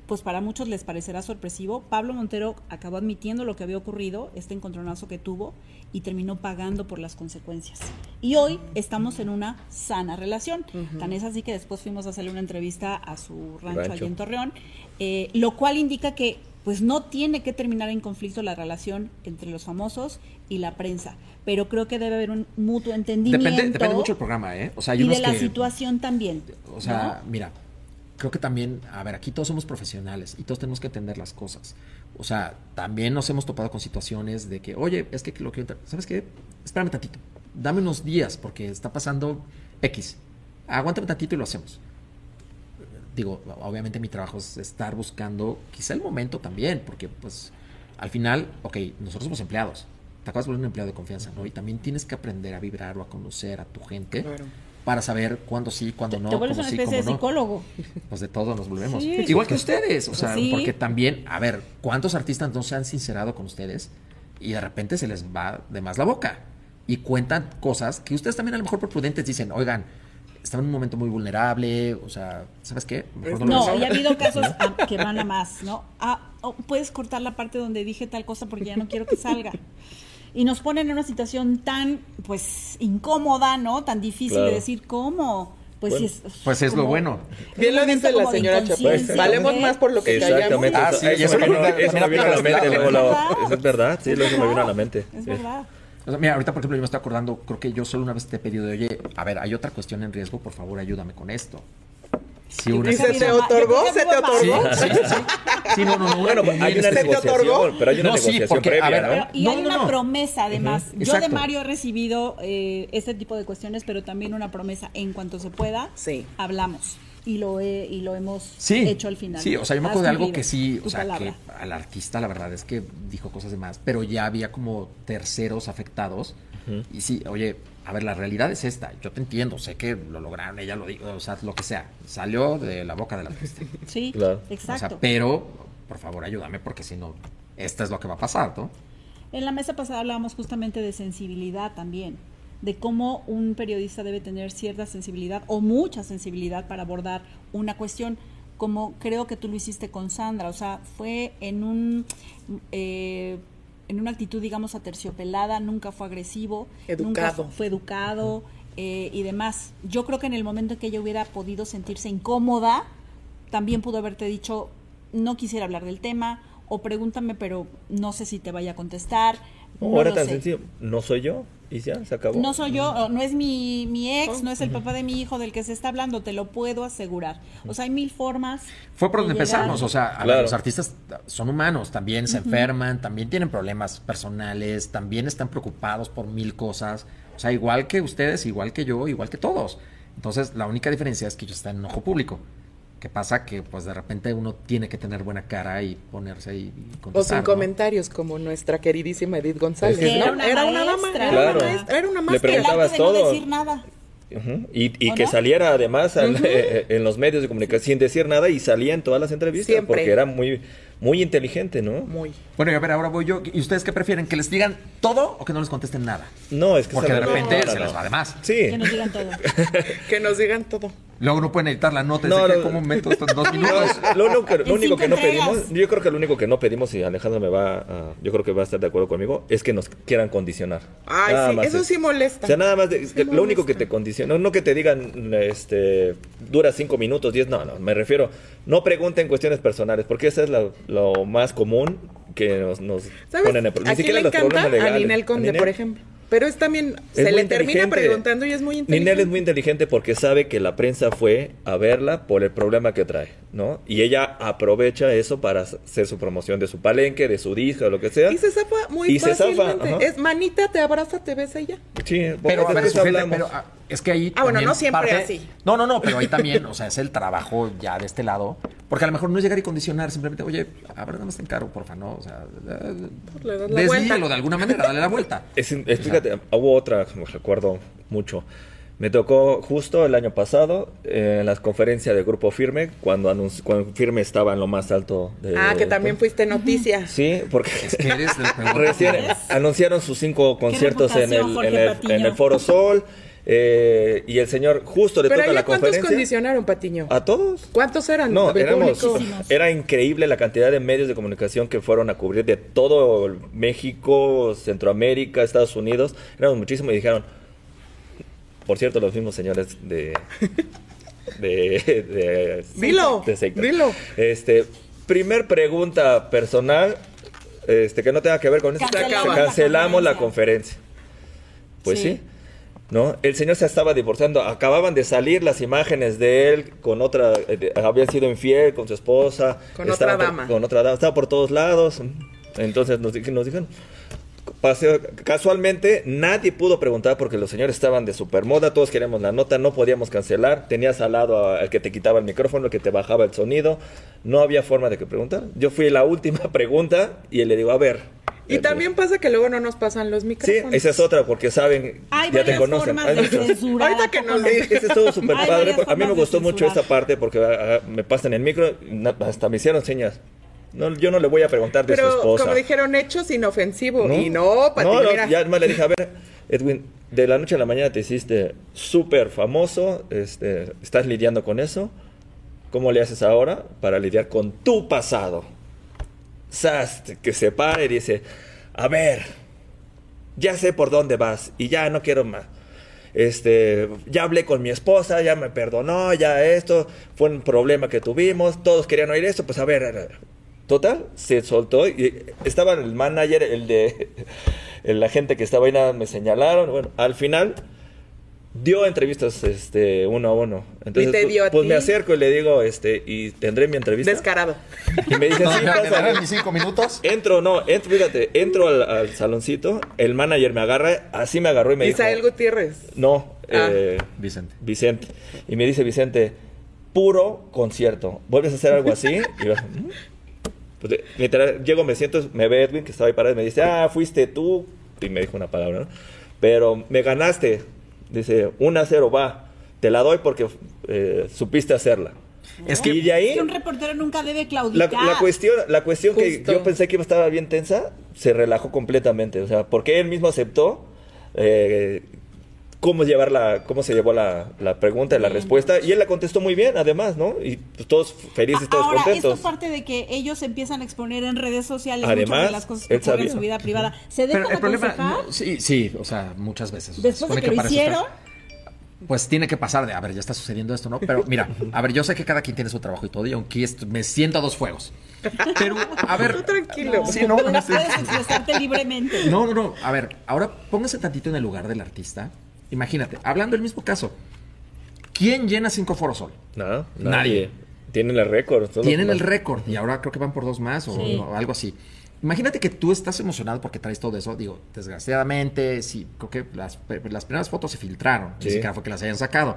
pues para muchos les parecerá sorpresivo, Pablo Montero acabó admitiendo lo que había ocurrido, este encontronazo que tuvo, y terminó pagando por las consecuencias. Y hoy estamos en una sana relación. Tan es así que después fuimos a hacerle una entrevista a su rancho, Rancho. allí en Torreón, eh, lo cual indica que pues no tiene que terminar en conflicto la relación entre los famosos y la prensa, pero creo que debe haber un mutuo entendimiento. Depende, depende mucho del programa, ¿eh? O sea, hay y de la que- situación también. O sea, ¿no? mira, creo que también, a ver, aquí todos somos profesionales y todos tenemos que entender las cosas. O sea, también nos hemos topado con situaciones de que, oye, es que lo que... ¿Sabes qué? Espérame tantito. Dame unos días porque está pasando X. Aguántame tantito y lo hacemos. Digo, obviamente mi trabajo es estar buscando quizá el momento también, porque pues al final, ok, nosotros somos empleados. Te acabas de volver un empleado de confianza, ¿no? Y también tienes que aprender a vibrar o a conocer a tu gente Claro. para saber cuándo sí, cuándo no. Te vuelves cómo una sí, especie de no. psicólogo. Pues de todo nos volvemos. Sí, Igual que ustedes. O sea, Sí. porque también, a ver, ¿cuántos artistas no se han sincerado con ustedes? Y de repente se les va de más la boca. Y cuentan cosas que ustedes también a lo mejor por prudentes dicen, oigan, estaba en un momento muy vulnerable, o sea, ¿sabes qué? Mejor lo No, digo". y ha habido casos (laughs) a- que van a más, ¿no? Ah, oh, puedes cortar la parte donde dije tal cosa porque ya no quiero que salga. Y nos ponen en una situación tan, pues, incómoda, ¿no? Tan difícil Claro. de decir cómo. Pues, Bueno. sí es, Pues es lo bueno. Bien lo dice la señora Chapaz. inconsciencia, Valemos ¿eh? más por lo que callamos. Exactamente. Ah, eso, sí, eso eso me vino, también eso me vino a la mente. eso es verdad, sí, Es eso me vino a la mente. Es verdad. O sea, mira, ahorita, por ejemplo, yo me estoy acordando, creo que yo solo una vez te he pedido de, oye, a ver, hay otra cuestión en riesgo, por favor, ayúdame con esto. Sí, una... ¿Y se te otorgó? ¿Se te Sí, otorgó? sí, sí. Sí, no, no, no. Bueno, muy hay una ¿Se te negociación, otorgó? pero hay una No, sí, negociación porque, a previa, ver, ¿no? Pero- y No, hay no, una no. promesa, además. Yo de. Mario he recibido eh, este tipo de cuestiones, pero también una promesa. En cuanto se pueda, Sí. hablamos. Y lo, he, y lo hemos sí, hecho al final. Sí, o sea, yo me acuerdo de algo que sí, o sea, palabra. que al artista la verdad es que dijo cosas de más, pero ya había como terceros afectados. Y sí, oye, a ver, la realidad es esta. Yo te entiendo, sé que lo lograron, ella lo dijo, o sea, lo que sea. Salió de la boca del artista. (laughs) Sí, Claro. O exacto. sea, pero, por favor, ayúdame porque si no, esta es lo que va a pasar, ¿no? En la mesa pasada hablábamos justamente de sensibilidad también. De cómo un periodista debe tener cierta sensibilidad o mucha sensibilidad para abordar una cuestión como creo que tú lo hiciste con Sandra, o sea, fue en un eh, en una actitud, digamos, aterciopelada, nunca fue agresivo, Educado. nunca fue educado eh, y demás. Yo creo que en el momento en que ella hubiera podido sentirse incómoda, también pudo haberte dicho, no quisiera hablar del tema, o pregúntame, pero no sé si te vaya a contestar. No, lo tan sé. sencillo. No soy yo. Y ya, se acabó. No soy yo, no es mi, mi ex, no es el papá de mi hijo del que se está hablando, te lo puedo asegurar. O sea, hay mil formas. Fue por donde empezamos, o sea, ver, los artistas son humanos, también se enferman, también tienen problemas personales, también están preocupados por mil cosas, o sea, igual que ustedes, igual que yo, igual que todos. Entonces, la única diferencia es que ellos están en ojo público. ¿Qué pasa? Que pues de repente uno tiene que tener buena cara y ponerse ahí y O sin ¿no? comentarios, como nuestra queridísima Edith González. Que ¿no? era una era una dama, era Claro. una maestra, era una Le maestra. Arte preguntabas de no todo. decir nada. Y, y ¿O que no? saliera además al- eh, en los medios de comunicación sin decir nada y salía en todas las entrevistas Siempre. porque era muy muy inteligente, ¿no? Muy. Bueno, y a ver, ahora voy yo. ¿Y ustedes qué prefieren? ¿Que les digan todo o que no les contesten nada? No, es que Porque de repente no, no, se no. les va de más. Sí. Que nos digan todo. (laughs) Que nos digan todo. Luego no pueden editar la nota y No, no, cómo meto esto en dos (laughs) minutos. lo único que, lo En único cinco que no pedimos, yo creo que lo único que no pedimos, y Alejandro me va a, yo creo que va a estar de acuerdo conmigo, es que nos quieran condicionar. Ay, Nada sí, más eso es- sí molesta. O sea, nada más, de- Sí lo único que te condiciona, no, no que te digan, este, dura cinco minutos, diez, no, no, me refiero, no pregunten cuestiones personales, porque eso es lo, lo más común que nos, nos ¿Sabes? ponen en ¿A los encanta? problemas A legales. Ninel Conde, Ninel. por ejemplo. Pero es también, Es se le termina preguntando y es muy inteligente. Ninel es muy inteligente porque sabe que la prensa fue a verla por el problema que trae, ¿no? Y ella aprovecha eso para hacer su promoción de su palenque, de su disco, lo que sea. Y se zafa muy Y se zafa, fácilmente. es manita, te abraza, te besa y ya. Sí, Pero, a ver, sujeta, es que ahí. Ah, bueno, no siempre así. No, no, no, pero ahí también, o sea, es el trabajo ya de este lado. Porque a lo mejor no es llegar y condicionar, simplemente, oye, a ver, nada más te encargo, porfa, ¿no? O sea, eh, Le das la desvíalo vuelta. de alguna manera, dale la vuelta. Es, es- fíjate, hubo otra, me recuerdo mucho. Me tocó justo el año pasado eh, en las conferencias del Grupo Firme, cuando, anunci- cuando Firme estaba en lo más alto. De, Ah, que también fuiste noticia. Sí, porque Que eres (laughs) recién anunciaron sus cinco conciertos en el, en, el, en el Foro Sol. Eh, y el señor justo le Pero toca la cuántos conferencia. condicionaron, Patiño? ¿A todos? ¿Cuántos eran? No, éramos, era increíble la cantidad de medios de comunicación que fueron a cubrir de todo México, Centroamérica, Estados Unidos. Éramos muchísimos y dijeron, por cierto, los mismos señores de... (laughs) de, de Dilo, de dilo. Este, primer pregunta personal, este, que no tenga que ver con esto. Cancelamos Cancelamos la la conferencia. Pues Sí. sí. ¿No? El señor se estaba divorciando. Acababan de salir las imágenes de él con otra. eh, había sido infiel con su esposa. Con estaba otra por- dama. con otra dama. Estaba por todos lados. Entonces nos, nos dijeron. paseo- casualmente nadie pudo preguntar porque los señores estaban de supermoda, todos queríamos la nota, no podíamos cancelar, tenías al lado al que te quitaba el micrófono, el que te bajaba el sonido, no había forma de que preguntar. Yo fui la última (laughs) pregunta y le digo, a ver. Y también pasa que luego no nos pasan los Sí, micrófonos. esa es otra, porque saben, Hay ya te varias conocen. formas Hay de censurar. Ahorita que ¿a poco nos no? Eh, Ese estuvo súper padre. A mí me gustó mucho esta parte porque ah, ah, me pasan el micro, hasta me hicieron señas. No, yo no le voy a preguntar de su Pero esposa. como dijeron, hechos inofensivo. Y no, Pati, No, no, mira. ya más le dije, a ver, Edwin, de la noche a la mañana te hiciste súper famoso, este, estás lidiando con eso. ¿Cómo le haces ahora para lidiar con tu pasado? Que se pare y dice, a ver, ya sé por dónde vas y ya no quiero más. Este, ya hablé con mi esposa, ya me perdonó, ya esto fue un problema que tuvimos, todos querían oír esto, pues a ver, a ver. total, se soltó y estaba el manager, el de (laughs) la gente que estaba ahí, nada, me señalaron, bueno, al final dio entrevistas este uno a uno. Entonces, ¿Y te pues- dio a pues ti? me acerco y le digo, este, y tendré mi entrevista. Descarado. Y me dice, (laughs) No, sí, ¿me pásale". darán mis cinco minutos? Entro, no, entro, fíjate, entro al, al saloncito, el manager me agarra, así me agarró y me Isael dijo, Gutiérrez. no, Ah. eh, Vicente. Vicente. Y me dice Vicente, puro concierto, ¿vuelves a hacer algo así? Y yo, "Mm". pues, eh, literal, llego, me siento, me ve Edwin, que estaba ahí parado, y me dice, ah, fuiste tú, y me dijo una palabra, ¿no? Pero me ganaste, dice, 1 a 0, va, te la doy porque eh, supiste hacerla. Es que- y de ahí... Que un reportero nunca debe La, claudicar. la cuestión, la cuestión que yo pensé que estaba bien tensa, se relajó completamente. O sea, porque él mismo aceptó eh, cómo llevar la, cómo se llevó la, la pregunta y la respuesta. Y él la contestó muy bien, además, ¿no? Y pues, todos felices, todos Ahora, contentos. esto parte de que ellos empiezan a exponer en redes sociales Además, muchas de las cosas que ocurren en su vida privada. ¿Se dejan Pero el problema, aconsejar? no, sí, sí, o sea, muchas veces. Después de que lo hicieron, Pues tiene que pasar de, a ver, ya está sucediendo esto, ¿no? Pero mira, a ver, yo sé que cada quien tiene su trabajo y todo, y aunque esto- me siento a dos fuegos. Pero, a ver. Tú tranquilo. (laughs) Sí, no, no, puedes expresarte libremente. No, no, no. A ver, ahora póngase tantito en el lugar del artista. Imagínate, hablando del mismo caso. ¿Quién llena cinco foros hoy? No, nadie. Nadie. Tienen el récord. Tienen el récord y ahora creo que van por dos más o, Sí. o algo así. Imagínate que tú estás emocionado porque traes todo eso. Digo, desgraciadamente, sí, creo que las, las primeras fotos se filtraron. Sí. Ni siquiera fue que las hayan sacado.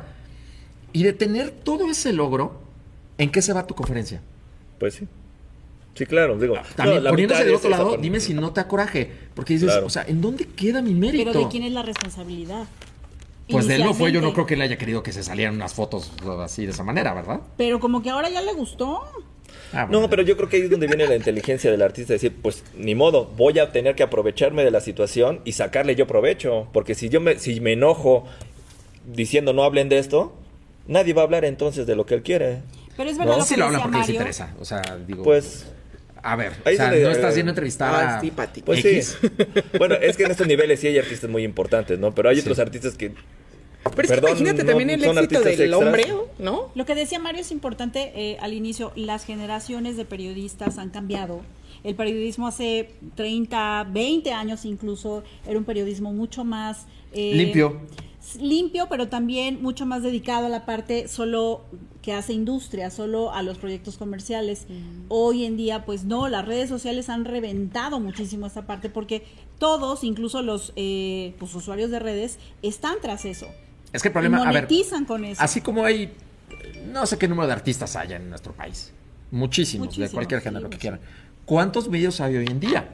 Y de tener todo ese logro, ¿en qué se va tu conferencia? Pues sí. Sí, claro. Digo, También no, la poniéndose del otro lado, dime si no te da coraje. Porque dices, Claro. o sea, ¿en dónde queda mi mérito? Pero ¿de quién es la responsabilidad? Pues de él no fue, yo no creo que él haya querido que se salieran unas fotos así de esa manera, ¿verdad? Pero como que ahora ya le gustó. Ah, bueno. No, pero yo creo que ahí es donde viene la inteligencia del artista, decir, pues ni modo, voy a tener que aprovecharme de la situación y sacarle yo provecho, porque si yo me, si me enojo diciendo no hablen de esto, nadie va a hablar entonces de lo que él quiere. Pero es verdad No, lo sí que lo hablan porque les interesa. O sea, digo. Pues, A ver, Ahí o sea, no estás yendo a entrevistar Ay, a sí, Pati. pues X. sí. (laughs) bueno, es que en estos niveles sí hay artistas muy importantes, ¿no? Pero hay Sí. otros artistas que Pero es Perdón, que imagínate no, también el éxito del extras. hombre, ¿no? Lo que decía Mario es importante eh, al inicio, las generaciones de periodistas han cambiado. El periodismo hace 30, 20 años incluso era un periodismo mucho más... eh, Limpio. Limpio, pero también mucho más dedicado a la parte solo que hace industria, solo a los proyectos comerciales. Hoy en día, pues no, las redes sociales han reventado muchísimo esta parte porque todos, incluso los eh, pues, usuarios de redes, están tras eso. Es que el problema, Y a ver, monetizan con eso. así como hay, no sé qué número de artistas haya en nuestro país, muchísimos, Muchísimos, de cualquier sí, género que quieran. ¿Cuántos medios hay hoy en día?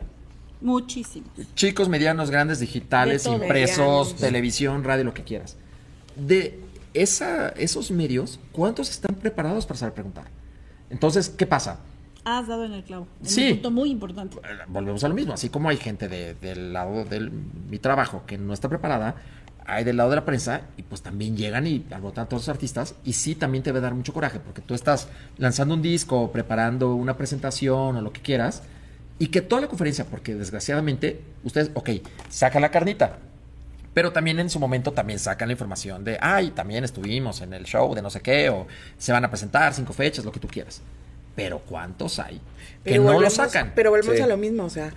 Muchísimos. Chicos, medianos, grandes, digitales, impresos, Medianos. televisión, radio, lo que quieras. De esa, esos medios, ¿cuántos están preparados para saber preguntar? Entonces, ¿qué pasa? Has dado en el clavo. En Sí. Un punto muy importante. Eh, volvemos a lo mismo. Así como hay gente de- del lado de mi trabajo que no está preparada, hay del lado de la prensa y pues también llegan y alborotan a todos los artistas y sí también te va a dar mucho coraje porque tú estás lanzando un disco, preparando una presentación o lo que quieras y que toda la conferencia, porque desgraciadamente ustedes, ok, sacan la carnita, pero también en su momento también sacan la información de, ay, también estuvimos en el show de no sé qué, o se van a presentar cinco fechas, lo que tú quieras. Pero ¿cuántos hay que Pero no lo volvemos- sacan? Pero volvemos Sí. a lo mismo, o sea,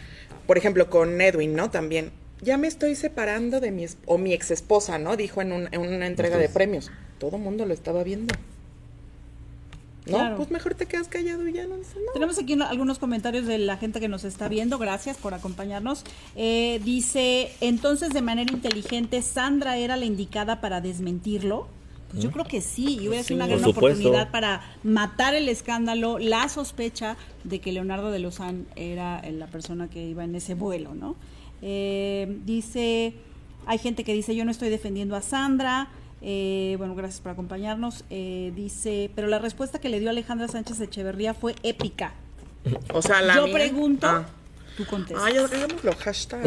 por ejemplo, con Edwin, ¿no? También, ya me estoy separando de mi, o mi ex esposa, ¿no? Dijo en, un- en una entrega de premios. Todo mundo lo estaba viendo. No, Claro. pues mejor te quedas callado y ya no dices nada. Tenemos aquí algunos comentarios de la gente que nos está viendo. Gracias por acompañarnos. Eh, dice, entonces de manera inteligente, Sandra era la indicada para desmentirlo. Pues yo creo que sí, y hubiera sido una gran oportunidad para matar el escándalo, la sospecha de que Leonardo de Lozán era la persona que iba en ese vuelo, ¿no? Eh, dice, hay gente que dice, yo no estoy defendiendo a Sandra. Eh, bueno, gracias por acompañarnos. Eh, dice, pero la respuesta que le dio Alejandra Sánchez Echeverría fue épica. O sea, la Yo mía- pregunto, Ah. tú contestas. Ay, hagámoslo, hashtag.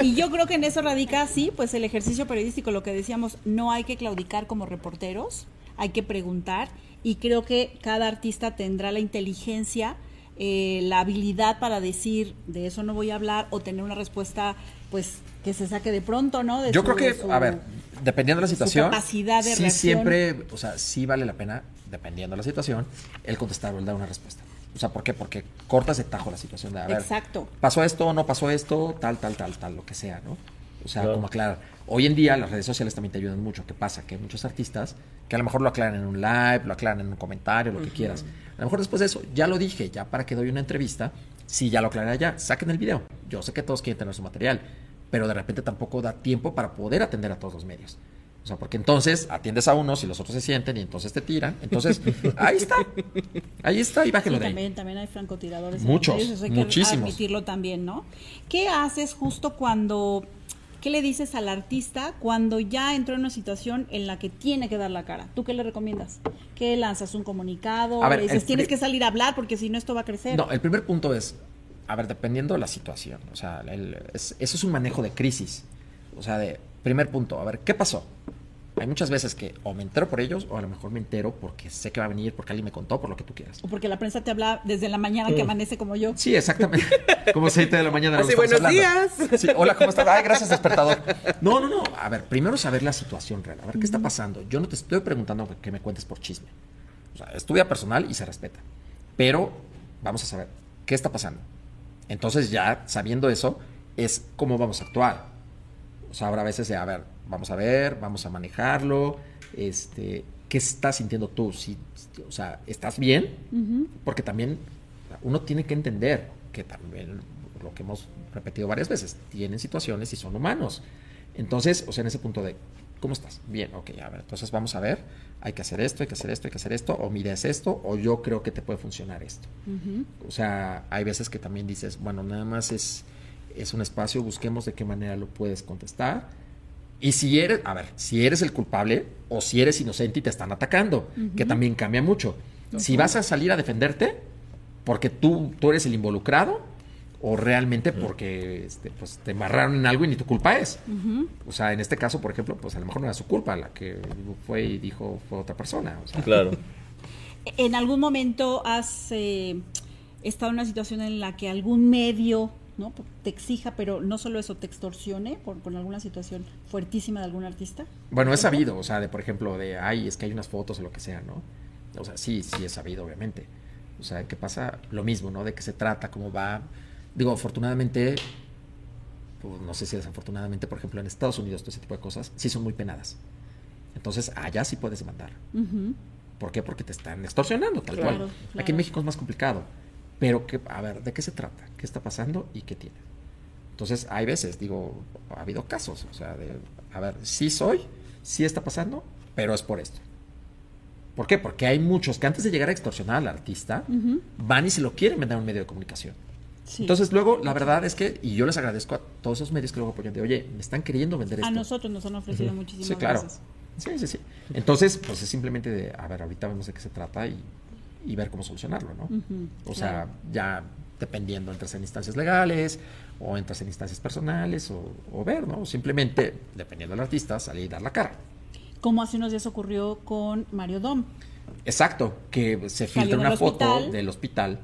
Y yo creo que en eso radica, sí, pues el ejercicio periodístico, lo que decíamos, no hay que claudicar como reporteros, hay que preguntar y creo que cada artista tendrá la inteligencia, eh, la habilidad para decir, de eso no voy a hablar o tener una respuesta, pues, que se saque de pronto, ¿no? De Yo su- creo que, su- a ver, dependiendo de la su situación, capacidad de sí reacción. siempre, o sea, sí vale la pena, dependiendo de la situación, el contestar o el dar una respuesta. O sea, ¿por qué? Porque cortas de tajo la situación de, a ver, Exacto. pasó esto, no pasó esto, tal, tal, tal, tal, lo que sea, ¿no? O sea, Claro. como aclarar. Hoy en día las redes sociales también te ayudan mucho. ¿Qué pasa? Que hay muchos artistas que a lo mejor lo aclaran en un live, lo aclaran en un comentario, lo que quieras. A lo mejor después de eso, ya lo dije, ya para que doy una entrevista, sí, ya lo aclaré ya, saquen el video. Yo sé que todos quieren tener su material, pero de repente tampoco da tiempo para poder atender a todos los medios. O sea, porque entonces atiendes a unos y los otros se sienten y entonces te tiran. Entonces, (laughs) ahí está. Ahí está y Sí, bájenlo de ahí. también, también hay francotiradores. Muchos, eso hay muchísimos. que admitirlo también, ¿no? ¿Qué haces justo cuando, qué le dices al artista cuando ya entró en una situación en la que tiene que dar la cara? ¿Tú qué le recomiendas? ¿Qué lanzas? ¿Un comunicado? A ver, ¿Le dices, tienes que salir a hablar porque si no esto va a crecer? No, el primer punto es, a ver, dependiendo de la situación, o sea, el- es- eso es un manejo de crisis. O sea, de, primer punto, a ver, ¿qué pasó? Hay muchas veces que o me entero por ellos o a lo mejor me entero porque sé que va a venir, porque alguien me contó, por lo que tú quieras. O porque la prensa te habla desde la mañana que amanece como yo. Sí, exactamente. (laughs) Como 7 de la mañana. Así, buenos hablando. días. Sí, hola, ¿cómo estás? Ay, gracias, despertador. No, no, no. A ver, primero saber la situación real. A ver qué está pasando. Yo no te estoy preguntando que me cuentes por chisme. O sea, es tu vida personal y se respeta. Pero vamos a saber qué está pasando. Entonces, ya sabiendo eso, es cómo vamos a actuar. O sea, habrá veces de, a ver, vamos a ver, vamos a manejarlo. Este, ¿qué estás sintiendo tú? Si, o sea, ¿estás bien? Porque también uno tiene que entender que también lo que hemos repetido varias veces, tienen situaciones y son humanos. Entonces, o sea, en ese punto de, ¿cómo estás? Bien, ok, a ver, entonces vamos a ver, hay que hacer esto, hay que hacer esto, hay que hacer esto, o mira, es esto, o yo creo que te puede funcionar esto. O sea, hay veces que también dices, bueno, nada más es, es un espacio, busquemos de qué manera lo puedes contestar. Y si eres, a ver, si eres el culpable o si eres inocente y te están atacando, que también cambia mucho. Si vas a salir a defenderte porque tú, tú eres el involucrado o realmente porque este, pues, te embarraron en algo y ni tu culpa es. O sea, en este caso, por ejemplo, pues a lo mejor no era su culpa, la que fue y dijo fue otra persona. o sea. Claro. (laughs) ¿En algún momento has eh, estado en una situación en la que algún medio ¿no? te exija, pero no solo eso, te extorsione por, por alguna situación fuertísima de algún artista? Bueno, es sabido, o sea, de por ejemplo, de, ay, es que hay unas fotos o lo que sea, ¿no? O sea, sí, sí es sabido, obviamente. O sea, que pasa lo mismo, ¿no? De qué se trata, cómo va. Digo, afortunadamente, pues no sé si desafortunadamente, por ejemplo, en Estados Unidos, todo ese tipo de cosas, sí son muy penadas. Entonces, allá sí puedes demandar. Ujú. ¿Por qué? Porque te están extorsionando, tal Claro, cual. claro. Aquí en México es más complicado. Pero, que, a ver, ¿de qué se trata? ¿Qué está pasando y qué tiene? Entonces, hay veces, digo, ha habido casos, o sea, de, a ver, sí soy, sí está pasando, pero es por esto. ¿Por qué? Porque hay muchos que antes de llegar a extorsionar al artista, van y se lo quieren vender a un medio de comunicación. Sí. Entonces, luego, la verdad es que, y yo les agradezco a todos esos medios que luego apoyan, de, oye, me están queriendo vender a esto. nosotros nos han ofrecido muchísimas Sí, claro. veces. Sí, sí, sí. Entonces, pues es simplemente de, a ver, ahorita vemos de qué se trata y, y ver cómo solucionarlo, ¿no? O sea, ya dependiendo, entras en instancias legales o entras en instancias personales o, o ver, ¿no? Simplemente, dependiendo del artista, salir y dar la cara. Como hace unos días ocurrió con Mario Dom. Exacto, que se Salió filtra una foto del hospital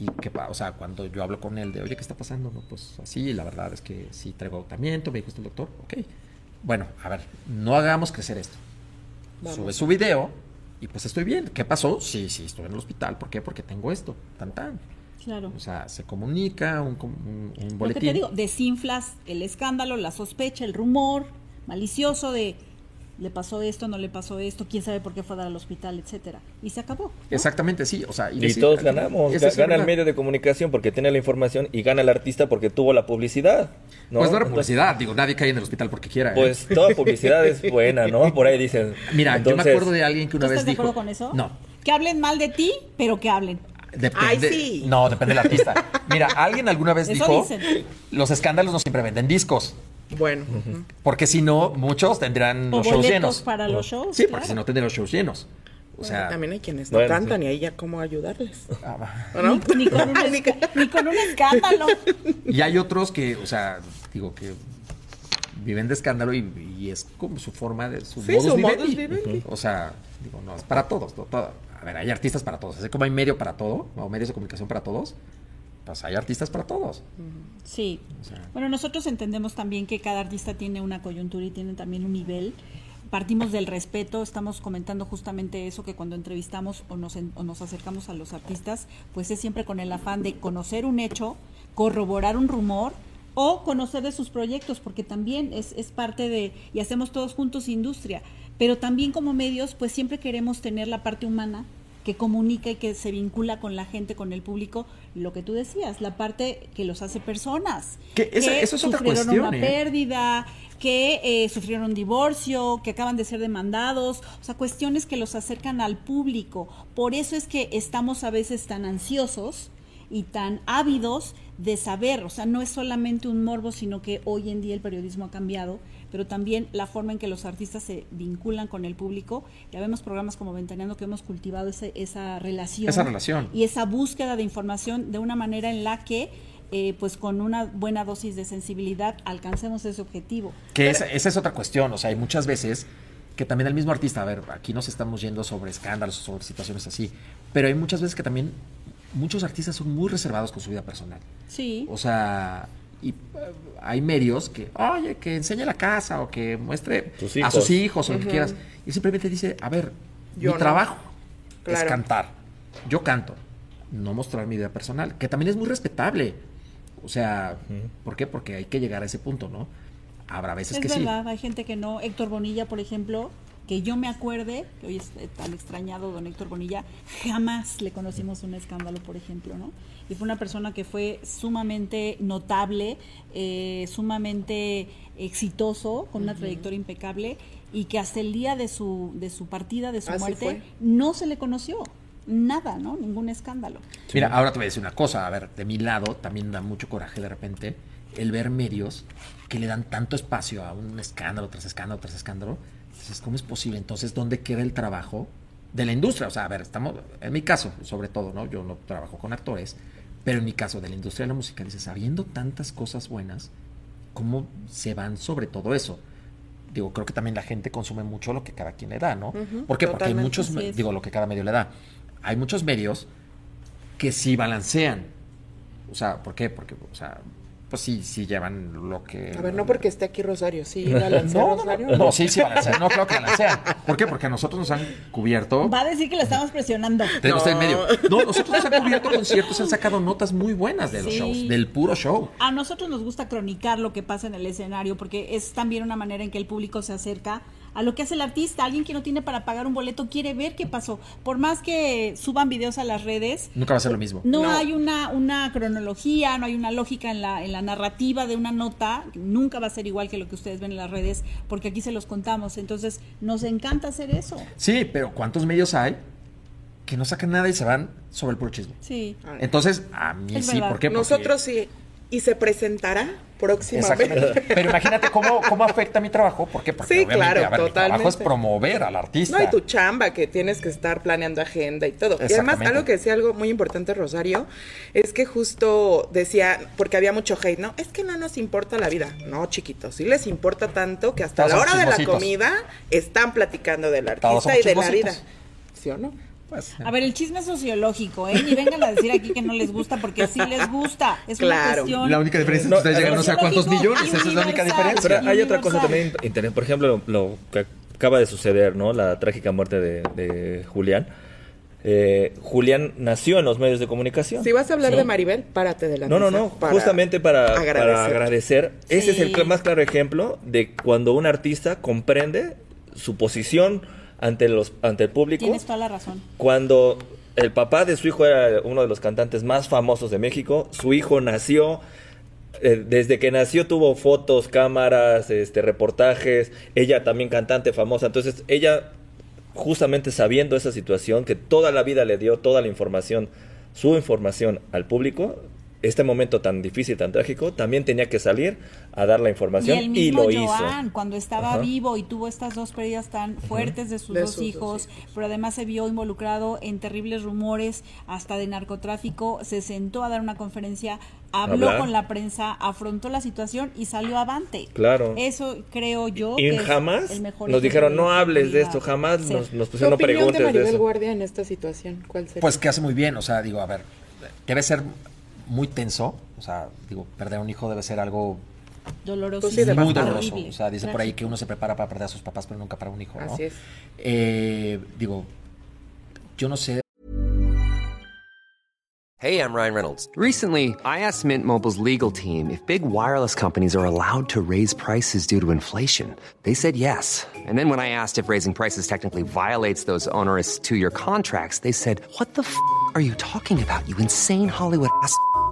y que, pa- o sea, cuando yo hablo con él de, oye, ¿qué está pasando? No, pues así, la verdad es que sí traigo agotamiento, me dijo este el doctor, ok. Bueno, a ver, no hagamos crecer esto. Vamos. Sube su video y pues estoy bien. ¿Qué pasó? Sí, sí, estoy en el hospital. ¿Por qué? Porque tengo esto, tan tan. Claro. O sea, se comunica un, un- un Lo que boletín. te digo, desinflas el escándalo, la sospecha, el rumor malicioso de le pasó esto, no le pasó esto, quién sabe por qué fue a dar al hospital, etcétera. Y se acabó. ¿no? Exactamente, sí. O sea, Y decir- todos ganamos. Gana el medio de comunicación porque tiene la información y gana el artista porque tuvo la publicidad. ¿no? Pues no era Entonces, publicidad, digo, nadie cae en el hospital porque quiera. ¿eh? Pues toda publicidad es buena, ¿no? Por ahí dicen. Mira, yo me acuerdo de alguien que ¿Tú una vez estás de dijo. acuerdo con eso? No, Que hablen mal de ti, pero que hablen. Depende. Ay, sí. No, depende del artista. Mira, alguien alguna vez Eso dijo, dicen. los escándalos no siempre venden discos, Bueno, ujú. porque si no, muchos tendrán O los shows llenos. para los shows. Sí, porque claro. si no tendrían los shows llenos. O sea, también hay quienes no Bueno, cantan sí. y ahí ya cómo ayudarles. ah, va. ¿O no? Ni, ni con un, (laughs) Ni con un escándalo. y hay otros que, o sea, digo que viven de escándalo y, y es como su forma de su Sí, modus su vivendi. modus vivendi. O sea, digo, no, es para todos, no, todo. A ver, hay artistas para todos. Así como hay medio para todo, o medios de comunicación para todos, pues hay artistas para todos. Sí. O sea, Bueno, nosotros entendemos también que cada artista tiene una coyuntura y tiene también un nivel. Partimos del respeto, estamos comentando justamente eso, que cuando entrevistamos o nos, en- o nos acercamos a los artistas, pues es siempre con el afán de conocer un hecho, corroborar un rumor o conocer de sus proyectos, porque también es, es parte de, y hacemos todos juntos industria, pero también como medios, pues siempre queremos tener la parte humana que comunica y que se vincula con la gente, con el público, lo que tú decías, la parte que los hace personas. Que esa- eso es otra sufrieron cuestión, una ¿eh? pérdida, que eh, sufrieron un divorcio, que acaban de ser demandados, o sea, cuestiones que los acercan al público. Por eso es que estamos a veces tan ansiosos y tan ávidos de saber, o sea, no es solamente un morbo, sino que hoy en día el periodismo ha cambiado, pero también la forma en que los artistas se vinculan con el público. Ya vemos programas como Ventaneando que hemos cultivado ese- esa relación. Esa relación. Y esa búsqueda de información de una manera en la que eh, pues con una buena dosis de sensibilidad alcancemos ese objetivo. Que esa, esa es otra cuestión, o sea, hay muchas veces que también el mismo artista, a ver, aquí nos estamos yendo sobre escándalos, sobre situaciones así, pero hay muchas veces que también muchos artistas son muy reservados con su vida personal. Sí. O sea, y eh, hay medios que, oye, que enseñe la casa o que muestre a sus hijos o lo que quieras. Y simplemente dice, a ver, Yo mi no. trabajo es cantar. Yo canto, no mostrar mi vida personal, que también es muy respetable. O sea, ¿por qué? Porque hay que llegar a ese punto, ¿no? Habrá veces Es que sí. verdad, hay gente que no. Héctor Bonilla, por ejemplo, que yo me acuerde, que hoy es eh, tan extrañado don Héctor Bonilla, jamás le conocimos un escándalo, por ejemplo, ¿no? Y fue una persona que fue sumamente notable, eh, sumamente exitoso, con una trayectoria impecable, y que hasta el día de su, de su partida, de su Así muerte, fue. no se le conoció. Nada, ¿no? Ningún escándalo. Mira, ahora te voy a decir una cosa. A ver, de mi lado también da mucho coraje de repente el ver medios que le dan tanto espacio a un escándalo tras escándalo tras escándalo. Entonces, ¿cómo es posible? Entonces, ¿dónde queda el trabajo de la industria? O sea, a ver, estamos, en mi caso, sobre todo, ¿no? Yo no trabajo con actores, pero en mi caso, de la industria de la música, dices, sabiendo tantas cosas buenas, ¿cómo se van sobre todo eso? Digo, creo que también la gente consume mucho lo que cada quien le da, ¿no? ¿Por qué? Porque hay muchos, digo, lo que cada medio le da. Hay muchos medios que sí balancean. O sea, ¿por qué? Porque, o sea, pues sí, sí llevan lo que... A ver, no porque esté aquí Rosario, sí, balancea (laughs) No, no, Rosario. no, no, sí, sí balancean. No, creo que balancean. ¿Por qué? Porque a nosotros nos han cubierto... Va a decir que lo estamos presionando. Tengo usted en medio. No, nosotros nos han cubierto conciertos, han sacado notas muy buenas de los Sí. shows, del puro show. A nosotros nos gusta cronicar lo que pasa en el escenario porque es también una manera en que el público se acerca a lo que hace el artista. Alguien que no tiene para pagar un boleto quiere ver qué pasó. Por más que suban videos a las redes, Nunca va a ser lo mismo. no, No. hay una, una cronología, no hay una lógica en la, en la narrativa de una nota. Nunca va a ser igual que lo que ustedes ven en las redes porque aquí se los contamos. Entonces, nos encanta hacer eso. Sí, pero ¿cuántos medios hay que no sacan nada y se van sobre el puro chisme? Sí. Entonces, a mí Es sí, verdad. ¿por qué? Porque- Nosotros sí. Y se presentará próximamente. Pero imagínate cómo, cómo afecta mi trabajo. ¿Por qué? Porque Sí, obviamente, claro, a ver, mi trabajo es promover al artista. No, y tu chamba, que tienes que estar planeando agenda y todo. Y además, algo que decía algo muy importante Rosario, es que justo decía, porque había mucho hate, ¿no? Es que no nos importa la vida. No, chiquitos, sí les importa tanto que hasta Todos la hora de la comida están platicando del artista y de la vida. ¿Sí o no? Pues, A ver, el chisme es sociológico, ¿eh? Ni vengan a decir aquí que no les gusta porque sí les gusta. Es una cuestión. La única diferencia es que ustedes llegan no sé a cuántos millones. Esa es la única diferencia. Pero hay otra cosa también interesante. Por ejemplo, lo que acaba de suceder, ¿no? La trágica muerte de, de Julián. Eh, Julián nació en los medios de comunicación. Si vas a hablar Sí. de Maribel, párate de la No, no, mesa no. para Justamente para agradecer. para agradecer. Ese es el más claro ejemplo de cuando un artista comprende su posición ante los ante el público. Tienes toda la razón. Cuando el papá de su hijo era uno de los cantantes más famosos de México, su hijo nació, eh, desde que nació tuvo fotos, cámaras, este, reportajes, ella también cantante famosa, entonces ella justamente sabiendo esa situación, que toda la vida le dio toda la información, su información al público, este momento tan difícil, tan trágico, también tenía que salir a dar la Y información el y, mismo lo Joan, hizo. cuando estaba Ajá. vivo y tuvo estas dos pérdidas tan fuertes de sus De dos sus dos hijos, pero además se vio involucrado en terribles rumores hasta de narcotráfico, se sentó a dar una conferencia, habló Hablar. con la prensa, afrontó la situación y salió avante. Claro. Eso creo yo. Y que es jamás el mejor nos dijeron, no hables de integridad". esto, jamás Sí. nos, nos ¿Tu pusieron, no opinión de preguntes de Maribel eso. Guardia en esta situación? ¿Cuál sería? Pues que hace muy bien, o sea, digo, a ver, debe ser muy tenso, o sea, digo, perder a un hijo debe ser algo Doloroso. Pues sí, muy doloroso. Horrible, O sea, dice por ahí que uno se prepara para perder a sus papás, pero nunca para un hijo, ¿no? Así es. Eh, digo, yo no sé Hey, I'm Ryan Reynolds. Recently, I asked Mint Mobile's legal team if big wireless companies are allowed to raise prices due to inflation. They said yes. And then when I asked if raising prices technically violates those onerous two year contracts, they said, What the f are you talking about, you insane Hollywood ass?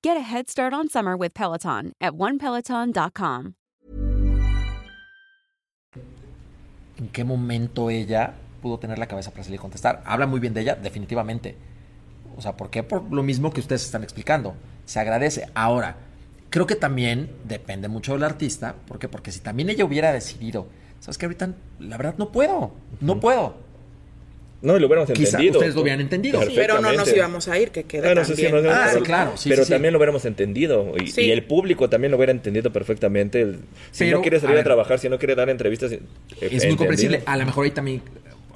Get a head start on summer with Peloton at onepeloton.com. ¿En qué momento ella pudo tener la cabeza para salir a contestar? Habla muy bien de ella, definitivamente. O sea, ¿por qué? Por lo mismo que ustedes están explicando. Se agradece. Ahora, creo que también depende mucho del artista. ¿Por qué? Porque si también ella hubiera decidido, ¿sabes qué? Ahorita, la verdad, no puedo. No puedo. No, y lo hubiéramos Quizá entendido. ustedes lo hubieran entendido. Pero no nos íbamos a ir, que quede Ah, no, sí, sí, también. nos íbamos Ah, claro, sí, pero sí, sí. también lo hubiéramos entendido. Y, Sí. y el público también lo hubiera entendido perfectamente. El- Si Pero, no quiere salir a a, ver. trabajar, si no quiere dar entrevistas. eh, Es muy comprensible. A lo mejor ahí también,